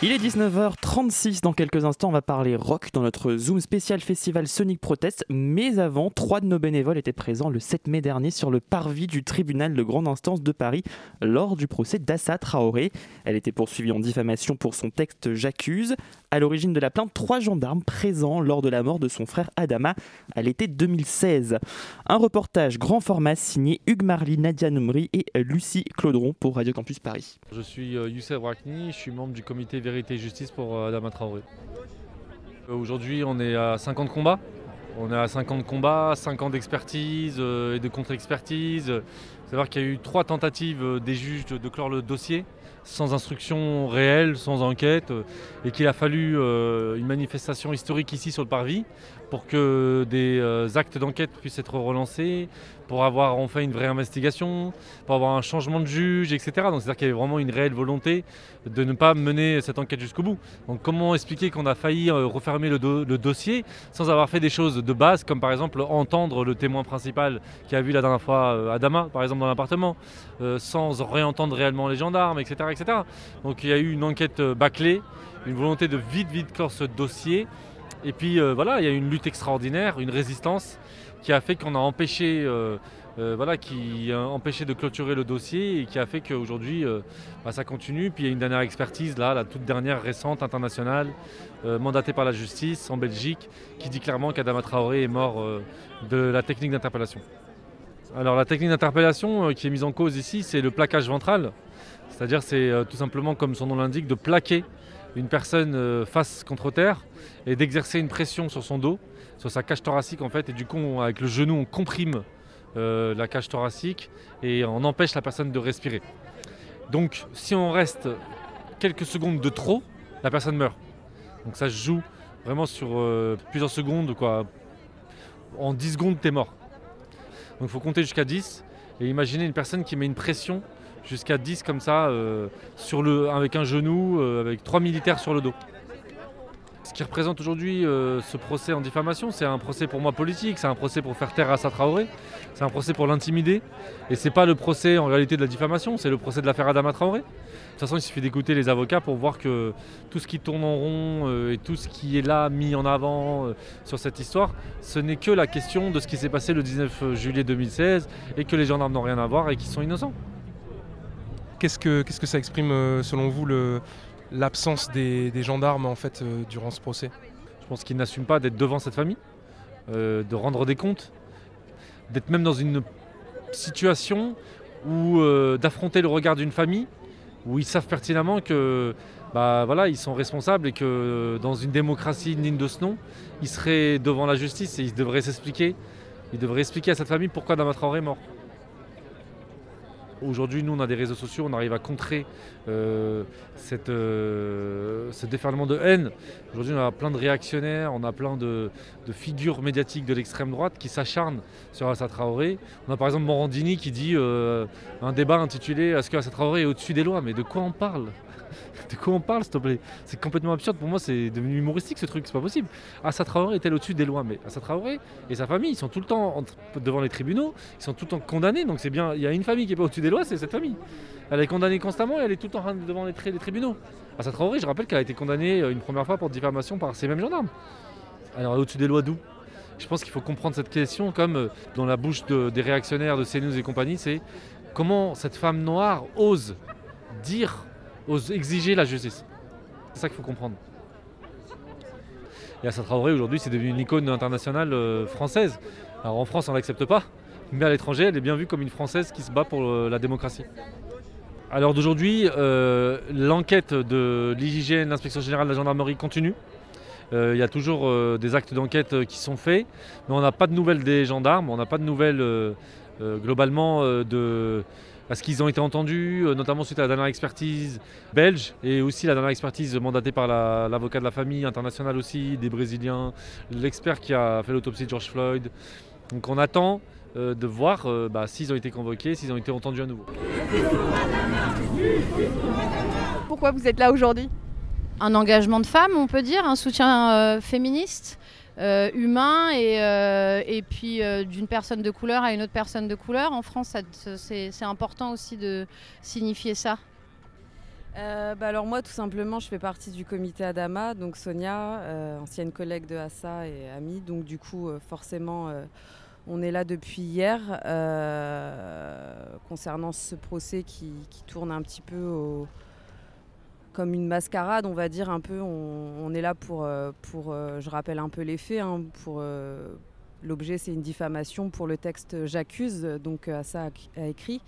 Il est 19h36. Dans quelques instants, on va parler rock dans notre Zoom spécial festival Sonic Protest. Mais avant, trois de nos bénévoles étaient présents le 7 mai dernier sur le parvis du tribunal de grande instance de Paris lors du procès d'Assa Traoré. Elle était poursuivie en diffamation pour son texte J'accuse. À l'origine de la plainte, trois gendarmes présents lors de la mort de son frère Adama à l'été 2016. Un reportage grand format signé Hugues Marly, Nadia Noumri et Lucie Claudron pour Radio Campus Paris. Je suis euh, Youssef Rakni, je suis membre du comité Vérité et Justice pour euh, Adama Traoré. Euh, Aujourd'hui, on est à 50 combats. On est à 50 combats, 5 ans d'expertise et de contre-expertise. Savoir qu'il y a eu trois tentatives des juges de clore le dossier sans instruction réelle, sans enquête, et qu'il a fallu euh, une manifestation historique ici sur le parvis pour que des euh, actes d'enquête puissent être relancés, pour avoir enfin une vraie investigation, pour avoir un changement de juge, etc. Donc c'est-à-dire qu'il y avait vraiment une réelle volonté de ne pas mener cette enquête jusqu'au bout. Donc comment expliquer qu'on a failli euh, refermer le, do- le dossier sans avoir fait des choses de base, comme par exemple entendre le témoin principal qui a vu la dernière fois euh, Adama, par exemple dans l'appartement, euh, sans réentendre réellement les gendarmes, etc., etc. Donc il y a eu une enquête bâclée, une volonté de vite, vite clore ce dossier. Et puis voilà, il y a eu une lutte extraordinaire, une résistance qui a fait qu'on a empêché, euh, euh, voilà, qui a empêché de clôturer le dossier et qui a fait qu'aujourd'hui euh, bah, ça continue. Puis il y a une dernière expertise, là, la toute dernière récente, internationale, mandatée par la justice en Belgique, qui dit clairement qu'Adama Traoré est mort de la technique d'interpellation. Alors la technique d'interpellation qui est mise en cause ici, c'est le plaquage ventral. C'est-à-dire c'est tout simplement, comme son nom l'indique, de plaquer une personne face contre terre et d'exercer une pression sur son dos, sur sa cage thoracique en fait, et du coup avec le genou on comprime euh, la cage thoracique et on empêche la personne de respirer. Donc si on reste quelques secondes de trop, la personne meurt. Donc ça se joue vraiment sur euh, plusieurs secondes, quoi. En 10 secondes, t'es mort. Donc il faut compter jusqu'à 10 et imaginer une personne qui met une pression jusqu'à 10 comme ça, euh, sur le, avec un genou, avec trois militaires sur le dos. Ce qui représente aujourd'hui euh, ce procès en diffamation, c'est un procès pour moi politique, c'est un procès pour faire taire Assa Traoré, c'est un procès pour l'intimider, et c'est pas le procès en réalité de la diffamation, c'est le procès de l'affaire Adama Traoré. De toute façon, il suffit d'écouter les avocats pour voir que tout ce qui tourne en rond euh, et tout ce qui est là mis en avant euh, sur cette histoire, ce n'est que la question de ce qui s'est passé le 19 juillet 2016 et que les gendarmes n'ont rien à voir et qu'ils sont innocents. Qu'est-ce que, ça exprime selon vous le- l'absence des, gendarmes en fait euh, durant ce procès Je pense qu'ils n'assument pas d'être devant cette famille, euh, de rendre des comptes, d'être même dans une situation où euh, d'affronter le regard d'une famille où ils savent pertinemment que bah, voilà, ils sont responsables et que dans une démocratie digne de ce nom, ils seraient devant la justice et ils devraient s'expliquer. Ils devraient expliquer à cette famille pourquoi Adama Traoré est mort. Aujourd'hui, nous, on a des réseaux sociaux, on arrive à contrer euh, cette, euh, ce déferlement de haine. Aujourd'hui, on a plein de réactionnaires, on a plein de, de figures médiatiques de l'extrême droite qui s'acharnent sur Assa Traoré. On a par exemple Morandini qui dit euh, un débat intitulé Est-ce que Assa Traoré est au-dessus des lois? Mais de quoi on parle? de quoi on parle, s'il te plaît? C'est complètement absurde. Pour moi, c'est devenu humoristique ce truc, c'est pas possible. Assa Traoré est-elle au-dessus des lois? Mais Assa Traoré et sa famille, ils sont tout le temps devant les tribunaux, ils sont tout le temps condamnés. Donc c'est bien, il y a une famille qui est pas au-dessus des lois, c'est cette famille. Elle est condamnée constamment et elle est tout le temps devant les, tri- les tribunaux. Assa Traoré, je rappelle qu'elle a été condamnée euh, une première fois pour diffamation par ces mêmes gendarmes. Alors au-dessus des lois d'où? Je pense qu'il faut comprendre cette question comme euh, dans la bouche de- des réactionnaires de CNews et compagnie, c'est comment cette femme noire ose dire, ose exiger la justice. C'est ça qu'il faut comprendre. Et Assa Traoré, aujourd'hui, c'est devenu une icône internationale euh, française. Alors en France, on ne l'accepte pas, mais à l'étranger, elle est bien vue comme une Française qui se bat pour euh, la démocratie. À l'heure d'aujourd'hui, euh, l'enquête de l'IGN, l'inspection générale de la gendarmerie, continue. Il y a toujours des actes d'enquête qui sont faits, mais on n'a pas de nouvelles des gendarmes, on n'a pas de nouvelles globalement de à ce qu'ils ont été entendus, euh, notamment suite à la dernière expertise belge et aussi la dernière expertise mandatée par la- l'avocat de la famille international aussi, des Brésiliens, l'expert qui a fait l'autopsie de George Floyd. Donc on attend euh, de voir euh, bah, s'ils ont été convoqués, s'ils ont été entendus à nouveau. Pourquoi vous êtes là aujourd'hui? Un engagement de femmes, on peut dire, un soutien euh, féministe, euh, humain, et, euh, puis euh, d'une personne de couleur à une autre personne de couleur. En France, c'est important aussi de signifier ça. Bah alors moi tout simplement je fais partie du comité Adama, donc Sonia, ancienne collègue de Assa et amie, donc du coup forcément on est là depuis hier concernant ce procès qui tourne un petit peu au- comme une mascarade on va dire un peu, on, est là pour, euh, pour euh, je rappelle un peu les faits, hein, pour... euh, L'objet, c'est une diffamation pour le texte J'accuse, donc euh, Assa a- écrit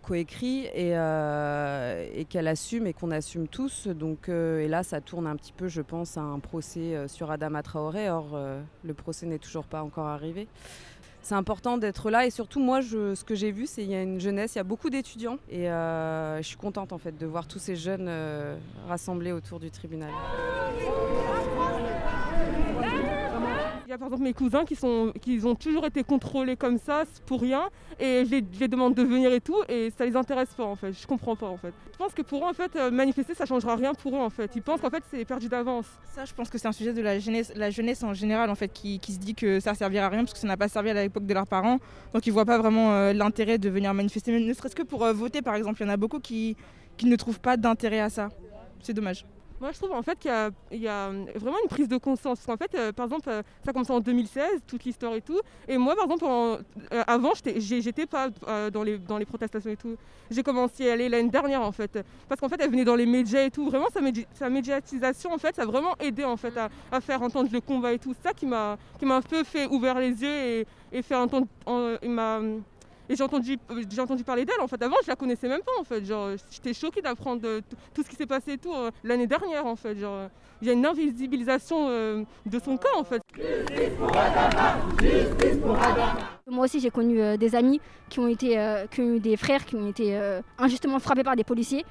coécrit et, qu'elle assume et qu'on assume tous. Donc, et là, ça tourne un petit peu, je pense, à un procès sur Adama Traoré. Or, le procès n'est toujours pas encore arrivé. C'est important d'être là et surtout, moi, je, ce que j'ai vu, c'est qu'il y a une jeunesse, il y a beaucoup d'étudiants et euh, je suis contente en fait de voir tous ces jeunes euh, rassemblés autour du tribunal. Il y a par exemple mes cousins qui, sont, qui ont toujours été contrôlés comme ça pour rien et je les, demande de venir et tout et ça les intéresse pas en fait, je comprends pas en fait. Je pense que pour eux en fait euh, manifester ça changera rien pour eux en fait, ils pensent qu'en fait c'est perdu d'avance. Ça, je pense que c'est un sujet de la jeunesse, la jeunesse en général en fait, qui, se dit que ça servira à rien parce que ça n'a pas servi à l'époque de leurs parents. Donc ils voient pas vraiment euh, l'intérêt de venir manifester, ne serait-ce que pour euh, voter par exemple. Il y en a beaucoup qui, qui ne trouvent pas d'intérêt à ça. C'est dommage. Moi, je trouve en fait qu'il y a, a vraiment une prise de conscience. Parce qu'en fait, euh, par exemple, euh, ça a commencé en 2016, toute l'histoire et tout. Et moi, par exemple, en- euh, avant, j'étais- pas euh, dans, les, dans les protestations et tout. J'ai commencé à aller l'année dernière, en fait. Parce qu'en fait, elle venait dans les médias et tout. Vraiment, sa, médi- sa médiatisation, en fait, ça a vraiment aidé, en fait, à, faire entendre le combat et tout. C'est ça qui m'a un peu fait ouvrir les yeux et, et fait entendre... et j'ai entendu, j'ai entendu parler d'elle en fait. Avant, je la connaissais même pas en fait. Genre, j'étais choquée d'apprendre euh, tout- ce qui s'est passé et tout euh, l'année dernière en fait. Genre, euh, il y a une invisibilisation euh, de son cas en fait. Moi aussi, j'ai connu euh, des amis qui ont été, euh, qui ont eu des frères qui ont été euh, injustement frappés par des policiers,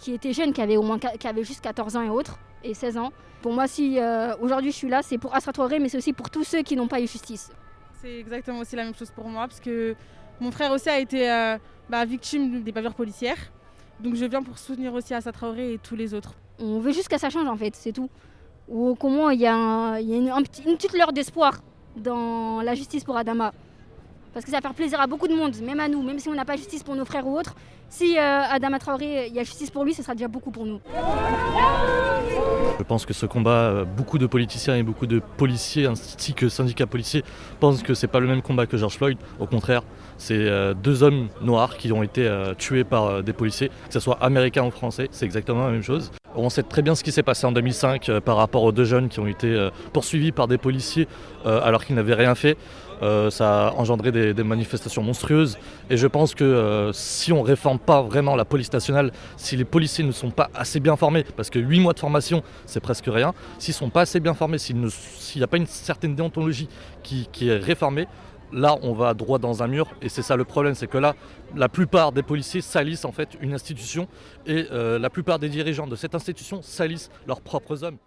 qui étaient jeunes, qui avaient au moins qui avaient juste 14 ans et autres, et 16 ans. Pour moi, si euh, aujourd'hui je suis là, c'est pour Asra Traoré, mais c'est aussi pour tous ceux qui n'ont pas eu justice. C'est exactement aussi la même chose pour moi parce que mon frère aussi a été euh, bah, victime des bavures policières. Donc je viens pour soutenir aussi Assa Traoré et tous les autres. On veut juste que ça change en fait, c'est tout. Ou qu'au moins il y a, un- il y a une, un une petite lueur d'espoir dans la justice pour Adama. Parce que ça va faire plaisir à beaucoup de monde, même à nous, même si on n'a pas justice pour nos frères ou autres. Si euh, Adama Traoré, il y a justice pour lui, ce sera déjà beaucoup pour nous. Je pense que ce combat, euh, beaucoup de politiciens et beaucoup de policiers ainsi que syndicats policiers pensent que c'est pas le même combat que George Floyd. Au contraire, c'est euh, deux hommes noirs qui ont été euh, tués par euh, des policiers, que ce soit américains ou français, c'est exactement la même chose. On sait très bien ce qui s'est passé en 2005 euh, par rapport aux deux jeunes qui ont été poursuivis par des policiers alors qu'ils n'avaient rien fait. Ça a engendré des, manifestations monstrueuses et je pense que si on réforme pas vraiment la police nationale, si les policiers ne sont pas assez bien formés, parce que 8 mois de formation c'est presque rien, s'ils sont pas assez bien formés, s'il ne- n'y a pas une certaine déontologie qui est réformée, là on va droit dans un mur et c'est ça le problème, c'est que là la plupart des policiers salissent en fait une institution et euh, la plupart des dirigeants de cette institution salissent leurs propres hommes.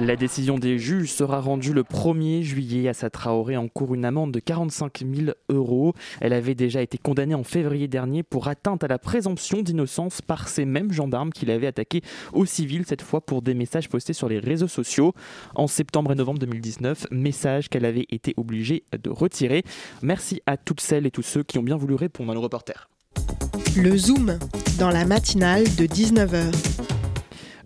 La décision des juges sera rendue le 1er juillet. Assa Traoré encourt une amende de 45 000 euros. Elle avait déjà été condamnée en février dernier pour atteinte à la présomption d'innocence par ces mêmes gendarmes qui l'avaient attaquée au civil, cette fois pour des messages postés sur les réseaux sociaux. En septembre et novembre 2019, messages qu'elle avait été obligée de retirer. Merci à toutes celles et tous ceux qui ont bien voulu répondre à nos reporters. Le Zoom, dans la matinale de 19h.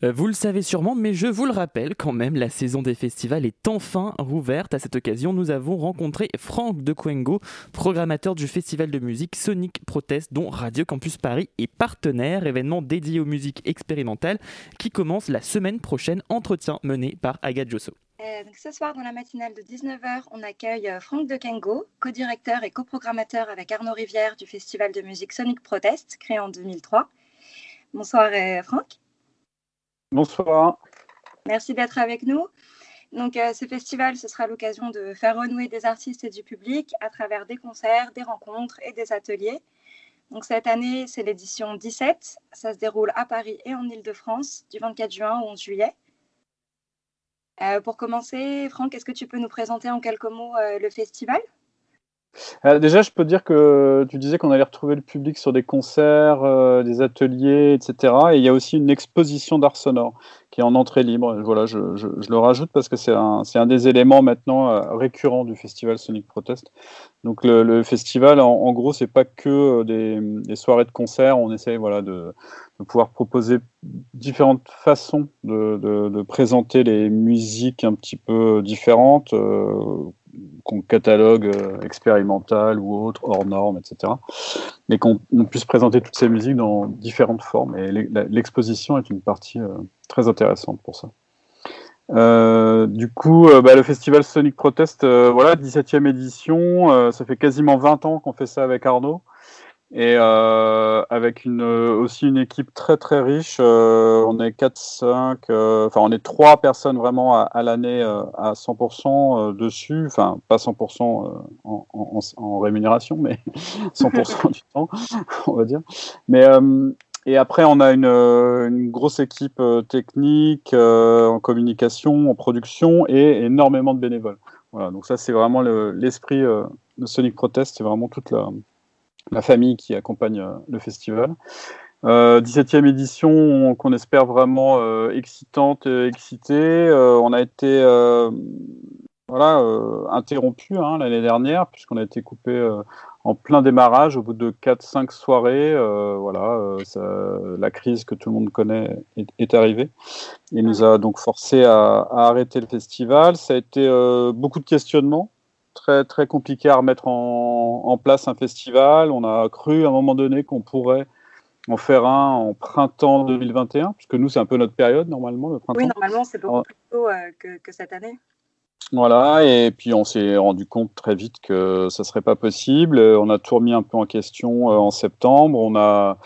Euh, Vous le savez sûrement, mais je vous le rappelle quand même, la saison des festivals est enfin rouverte. À cette occasion, nous avons rencontré Franck de Quengo, programmateur du festival de musique Sonic Protest, dont Radio Campus Paris est partenaire, événement dédié aux musiques expérimentales qui commence la semaine prochaine. Entretien mené par Agathe Josso. Euh, ce soir, dans la matinale de 19h, on accueille euh, Franck de Kengo, co-directeur et coprogrammateur avec Arnaud Rivière du festival de musique Sonic Protest, créé en 2003. Bonsoir Franck. Bonsoir. Merci d'être avec nous. Donc, euh, ce festival, ce sera l'occasion de faire renouer des artistes et du public à travers des concerts, des rencontres et des ateliers. Cette année, c'est l'édition 17. Ça se déroule à Paris et en Ile-de-France du 24 juin au 11 juillet. Euh, pour commencer, Franck, est-ce que tu peux nous présenter en quelques mots euh, le festival? Euh, déjà, je peux dire que tu disais qu'on allait retrouver le public sur des concerts, euh, des ateliers, etc. Et il y a aussi une exposition d'art sonore qui est en entrée libre. Voilà, je, le rajoute parce que c'est un, un des éléments maintenant euh, récurrents du festival Sonic Protest. Donc le, festival, en, en gros, c'est pas que euh, des, des soirées de concerts. On essaye voilà, de, de pouvoir proposer différentes façons de, présenter les musiques un petit peu différentes, euh, qu'on catalogue euh, expérimental ou autre, hors normes, etc. Mais qu'on on puisse présenter toutes ces musiques dans différentes formes. Et l'exposition est une partie euh, très intéressante pour ça. Euh, du coup, bah, le festival Sonic Protest, voilà, 17e édition, ça fait quasiment 20 ans qu'on fait ça avec Arnaud. Et euh, avec une, aussi une équipe très très riche, euh, on est 4-5, euh, enfin on est trois personnes vraiment à, à l'année à 100% euh, dessus, enfin pas 100% euh, en, en- en rémunération, mais 100% du temps, on va dire. Mais et après on a une, une grosse équipe technique, euh, en communication, en production et énormément de bénévoles. Voilà, donc ça c'est vraiment le- l'esprit euh, de Sonic Protest, c'est vraiment toute la la famille qui accompagne euh, le festival. Euh, 17e édition qu'on espère vraiment euh, excitante, euh, excitée. Euh, on a été euh, voilà, euh, interrompu hein, l'année dernière puisqu'on a été coupé euh, en plein démarrage au bout de 4-5 soirées. euh, voilà, euh, la crise que tout le monde connaît est, arrivée et nous a donc forcé à, arrêter le festival. Ça a été euh, beaucoup de questionnements très très compliqué à remettre en, en place un festival. On a cru à un moment donné qu'on pourrait en faire un en printemps 2021, puisque nous c'est un peu notre période normalement le printemps. Oui, normalement, c'est beaucoup plus tôt euh, que, que cette année. Voilà, et puis on s'est rendu compte très vite que ça serait pas possible. On a tout remis un peu en question euh, en septembre. On a,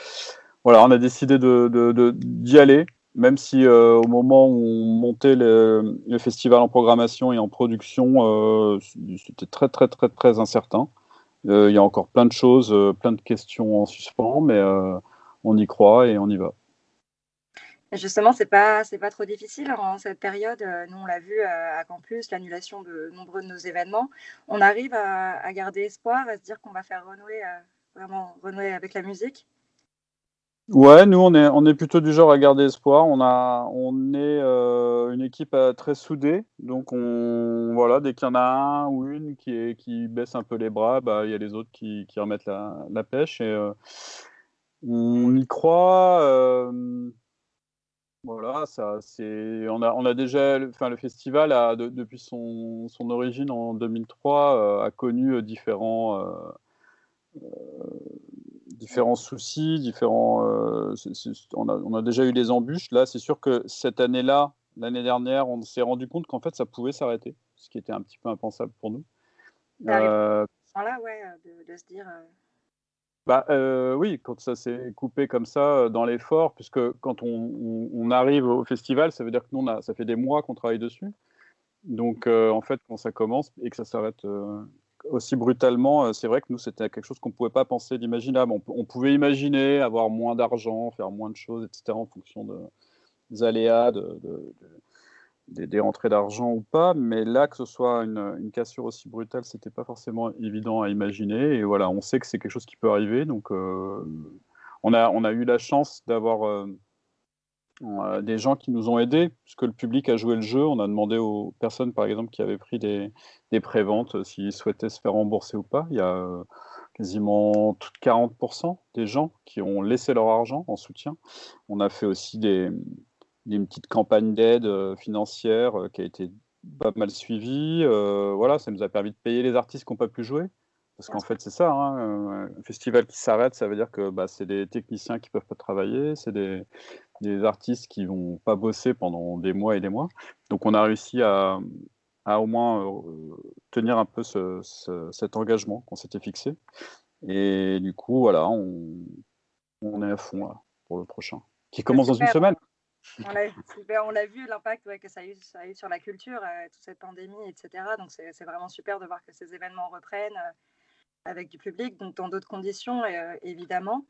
voilà, on a décidé de- d'y aller, même si euh, au moment où on montait le, festival en programmation et en production, euh, c'était très très très très incertain. Euh, Il y a encore plein de choses, plein de questions en suspens, mais on y croit et on y va. Justement, c'est pas c'est pas trop difficile en cette période. Nous, on l'a vu à Campus, l'annulation de nombreux de nos événements. On arrive à, à garder espoir, à se dire qu'on va faire renouer vraiment renouer avec la musique. Ouais, nous on est on est plutôt du genre à garder espoir. On a on est euh, une équipe euh, très soudée, donc on voilà dès qu'il y en a un ou une qui qui baisse un peu les bras, bah il y a les autres qui, qui remettent la, la pêche et euh, on y croit. voilà, ça c'est on a on a déjà enfin le festival a de- depuis son son origine en 2003 euh, a connu différents différents soucis, différents. euh, on, a, on a déjà eu des embûches. Là, c'est sûr que cette année-là, l'année dernière, on s'est rendu compte qu'en fait, ça pouvait s'arrêter, ce qui était un petit peu impensable pour nous. Euh, Là, ouais, euh, de, de se dire. euh, bah, euh, oui, quand ça s'est coupé comme ça dans l'effort, puisque quand on, on- on arrive au festival, ça veut dire que nous, on a, ça fait des mois qu'on travaille dessus. Donc, en fait, quand ça commence et que ça s'arrête aussi brutalement, euh, c'est vrai que nous, c'était quelque chose qu'on ne pouvait pas penser d'imaginable. On, pouvait imaginer avoir moins d'argent, faire moins de choses, etc., en fonction de, des aléas, de, de- de- des, des rentrées d'argent ou pas. Mais là, que ce soit une, cassure aussi brutale, c'était pas forcément évident à imaginer. Et voilà, on sait que c'est quelque chose qui peut arriver. Donc, euh, on, a, on a eu la chance d'avoir euh, euh, des gens qui nous ont aidés, puisque le public a joué le jeu. On a demandé aux personnes, par exemple, qui avaient pris des, préventes, euh, s'ils souhaitaient se faire rembourser ou pas. Il y a euh, quasiment tout 40% des gens qui ont laissé leur argent en soutien. On a fait aussi des, petites campagnes d'aide financière qui a été pas mal suivie. Voilà, ça nous a permis de payer les artistes qui n'ont pas pu jouer. Parce qu'en fait, c'est ça, hein, euh, un festival qui s'arrête, ça veut dire que bah, c'est des techniciens qui peuvent pas travailler, c'est des, des artistes qui vont pas bosser pendant des mois et des mois. Donc on a réussi à, à au moins euh, tenir un peu ce- ce- cet engagement qu'on s'était fixé. Et du coup, voilà, on, on est à fond là, pour le prochain, qui commence dans une semaine. On l'a, vu, l'impact ouais, que ça a, eu, ça a eu sur la culture, euh, toute cette pandémie, etc. Donc c'est, c'est vraiment super de voir que ces événements reprennent euh, avec du public, donc dans d'autres conditions, euh, évidemment.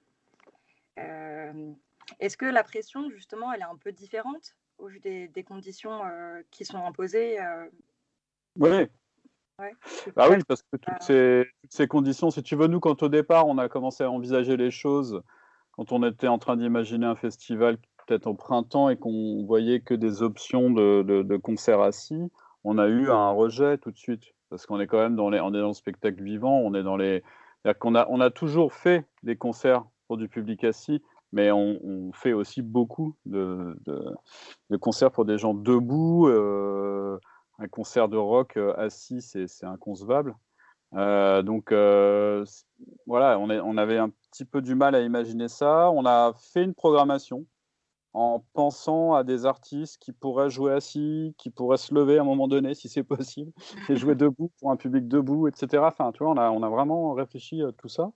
Euh, est-ce que la pression, justement, elle est un peu différente au vu des, des conditions euh, qui sont imposées Oui. ouais, Bah oui, parce que toutes ces, toutes ces conditions, si tu veux, nous, quand au départ, on a commencé à envisager les choses, quand on était en train d'imaginer un festival peut-être au printemps et qu'on voyait que des options de, de, de concerts assis, on a eu un rejet tout de suite. Parce qu'on est quand même dans, les, on est dans le spectacle vivant, on est dans les. C'est-à-dire a, on a toujours fait des concerts pour du public assis, mais on, fait aussi beaucoup de, de, concerts pour des gens debout. euh, un concert de rock euh, assis, c'est inconcevable. Euh, donc voilà, on, est- on avait un petit peu du mal à imaginer ça. On a fait une programmation en pensant à des artistes qui pourraient jouer assis, qui pourraient se lever à un moment donné, si c'est possible, et jouer debout pour un public debout, etc. Enfin, tu vois, on a, on a vraiment réfléchi à tout ça.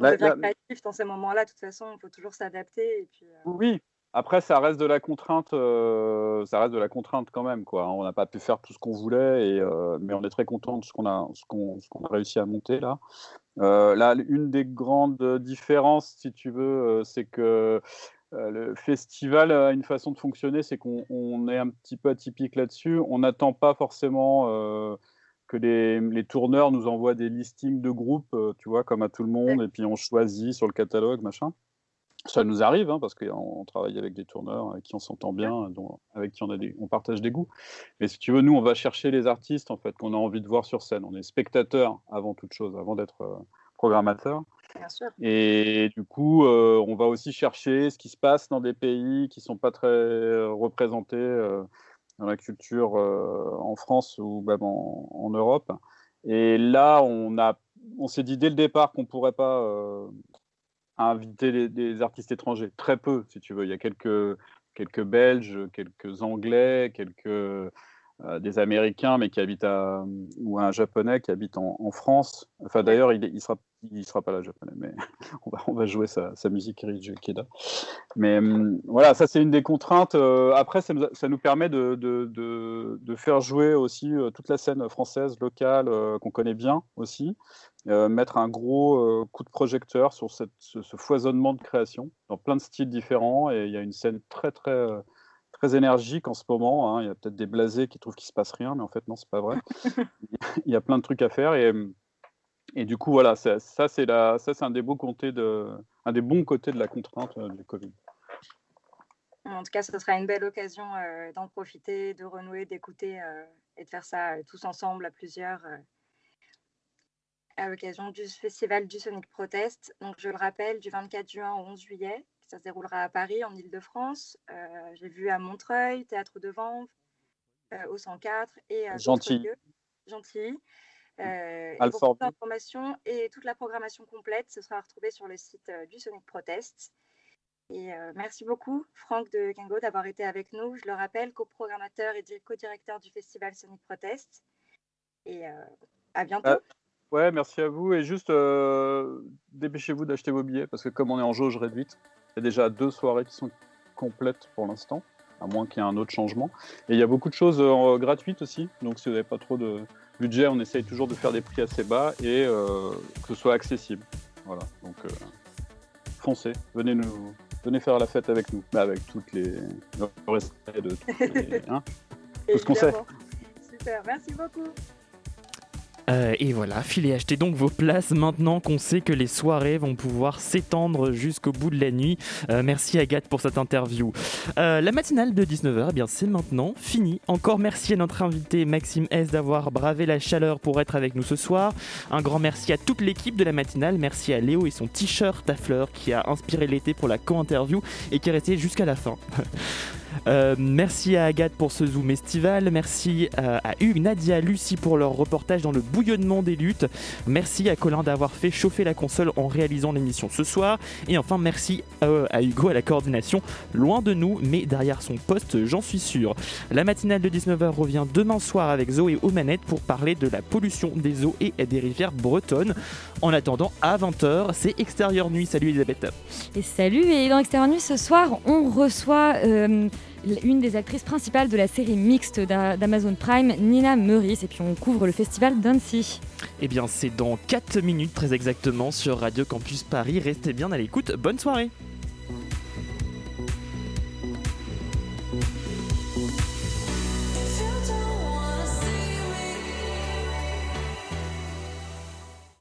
On La- devient la- créatif dans ces moments-là, de toute façon, il faut toujours s'adapter. Euh, oui, après, ça reste de la contrainte, euh, ça reste de la contrainte quand même, quoi. On n'a pas pu faire tout ce qu'on voulait, et, euh, mais on est très content de ce qu'on a, ce qu'on, a réussi à monter là. Là, une des grandes différences, si tu veux, c'est que euh, le festival a une façon de fonctionner, c'est qu'on on est un petit peu atypique là-dessus. On n'attend pas forcément euh, que les, les tourneurs nous envoient des listings de groupes, euh, tu vois, comme à tout le monde, et puis on choisit sur le catalogue, machin. Ça nous arrive, hein, parce qu'on travaille avec des tourneurs avec qui on s'entend bien, dont- avec qui on, a des, on partage des goûts. Mais si tu veux, nous, on va chercher les artistes en fait, qu'on a envie de voir sur scène. On est spectateur avant toute chose, avant d'être programmateur. Et du coup, euh, on va aussi chercher ce qui se passe dans des pays qui sont pas très euh, représentés euh, dans la culture en France ou même en, Europe. Et là, on on s'est dit dès le départ qu'on pourrait pas inviter les- des artistes étrangers. Très peu, si tu veux. Il y a quelques, quelques Belges, quelques Anglais, quelques euh, des Américains, mais qui habitent à, ou un Japonais qui habite en, en France. Enfin, d'ailleurs, il, il sera, il sera pas là, Japonais, mais on va, on va jouer sa, sa musique Riji Ikeda. Mais hum, voilà, ça c'est une des contraintes. Euh, après, ça ça nous permet de, de, de, de faire jouer aussi euh, toute la scène française, locale, qu'on connaît bien aussi. Mettre un gros coup de projecteur sur cette, ce, ce foisonnement de création dans plein de styles différents. Et il y a une scène très, très, très énergique en ce moment. hein. Il y a peut-être des blasés qui trouvent qu'il se passe rien, mais en fait, non, c'est pas vrai. il y a plein de trucs à faire. Et, et du coup, voilà, ça, ça, c'est un des beaux côtés de, un des bons côtés de la contrainte euh, du Covid. En tout cas, ce sera une belle occasion euh, d'en profiter, de renouer, d'écouter euh, et de faire ça tous ensemble à plusieurs à l'occasion du festival du Sonic Protest. Donc, je le rappelle, du 24 juin au 11 juillet, ça se déroulera à Paris, en Ile-de-France. Euh, J'ai vu à Montreuil, Théâtre de Vanves, euh, au 104 et à lieux. Gentilly. Euh, et pour toute l'information et toute la programmation complète, ce sera retrouvé sur le site euh, du Sonic Protest. Et euh, merci beaucoup, Franck de Kingo, d'avoir été avec nous. Je le rappelle, coprogrammateur et di- co-directeur du festival Sonic Protest. Et à bientôt. Ouais, merci à vous. Et juste, euh, dépêchez-vous d'acheter vos billets parce que comme on est en jauge réduite, il y a déjà deux soirées qui sont complètes pour l'instant, à moins qu'il y ait un autre changement. Et il y a beaucoup de choses euh, gratuites aussi. Donc si vous n'avez pas trop de budget, on essaye toujours de faire des prix assez bas et euh, que ce soit accessible. Voilà. Donc foncez, venez nous. Venez faire la fête avec nous, Bah, avec toutes les le respect de toutes les- hein, tout ce qu'on sait. Super, merci beaucoup. Euh, et voilà, filez acheter donc vos places maintenant qu'on sait que les soirées vont pouvoir s'étendre jusqu'au bout de la nuit. Euh, merci Agathe pour cette interview. Euh, la matinale de 19h, eh bien c'est maintenant fini. Encore merci à notre invité Maxime S d'avoir bravé la chaleur pour être avec nous ce soir. Un grand merci à toute l'équipe de la matinale. Merci à Léo et son t-shirt à fleurs qui a inspiré l'été pour la co-interview et qui est resté jusqu'à la fin. Euh, merci à Agathe pour ce zoom estival. Merci euh, à Hugues, Nadia, Lucie pour leur reportage dans le bouillonnement des luttes. Merci à Colin d'avoir fait chauffer la console en réalisant l'émission ce soir. Et enfin, merci euh, à Hugo à la coordination. Loin de nous, mais derrière son poste, j'en suis sûr. La matinale de 19h revient demain soir avec Zoé aux manettes pour parler de la pollution des eaux et des rivières bretonnes. En attendant, à 20h, c'est Extérieur Nuit. Salut Elisabeth. Et salut, et dans Extérieur Nuit, ce soir, on reçoit une des actrices principales de la série mixte d'Amazon Prime, Nina Meurice. Et puis on couvre le festival d'Annecy. Eh bien, c'est dans 4 minutes très exactement sur Radio Campus Paris. Restez bien à l'écoute. Bonne soirée.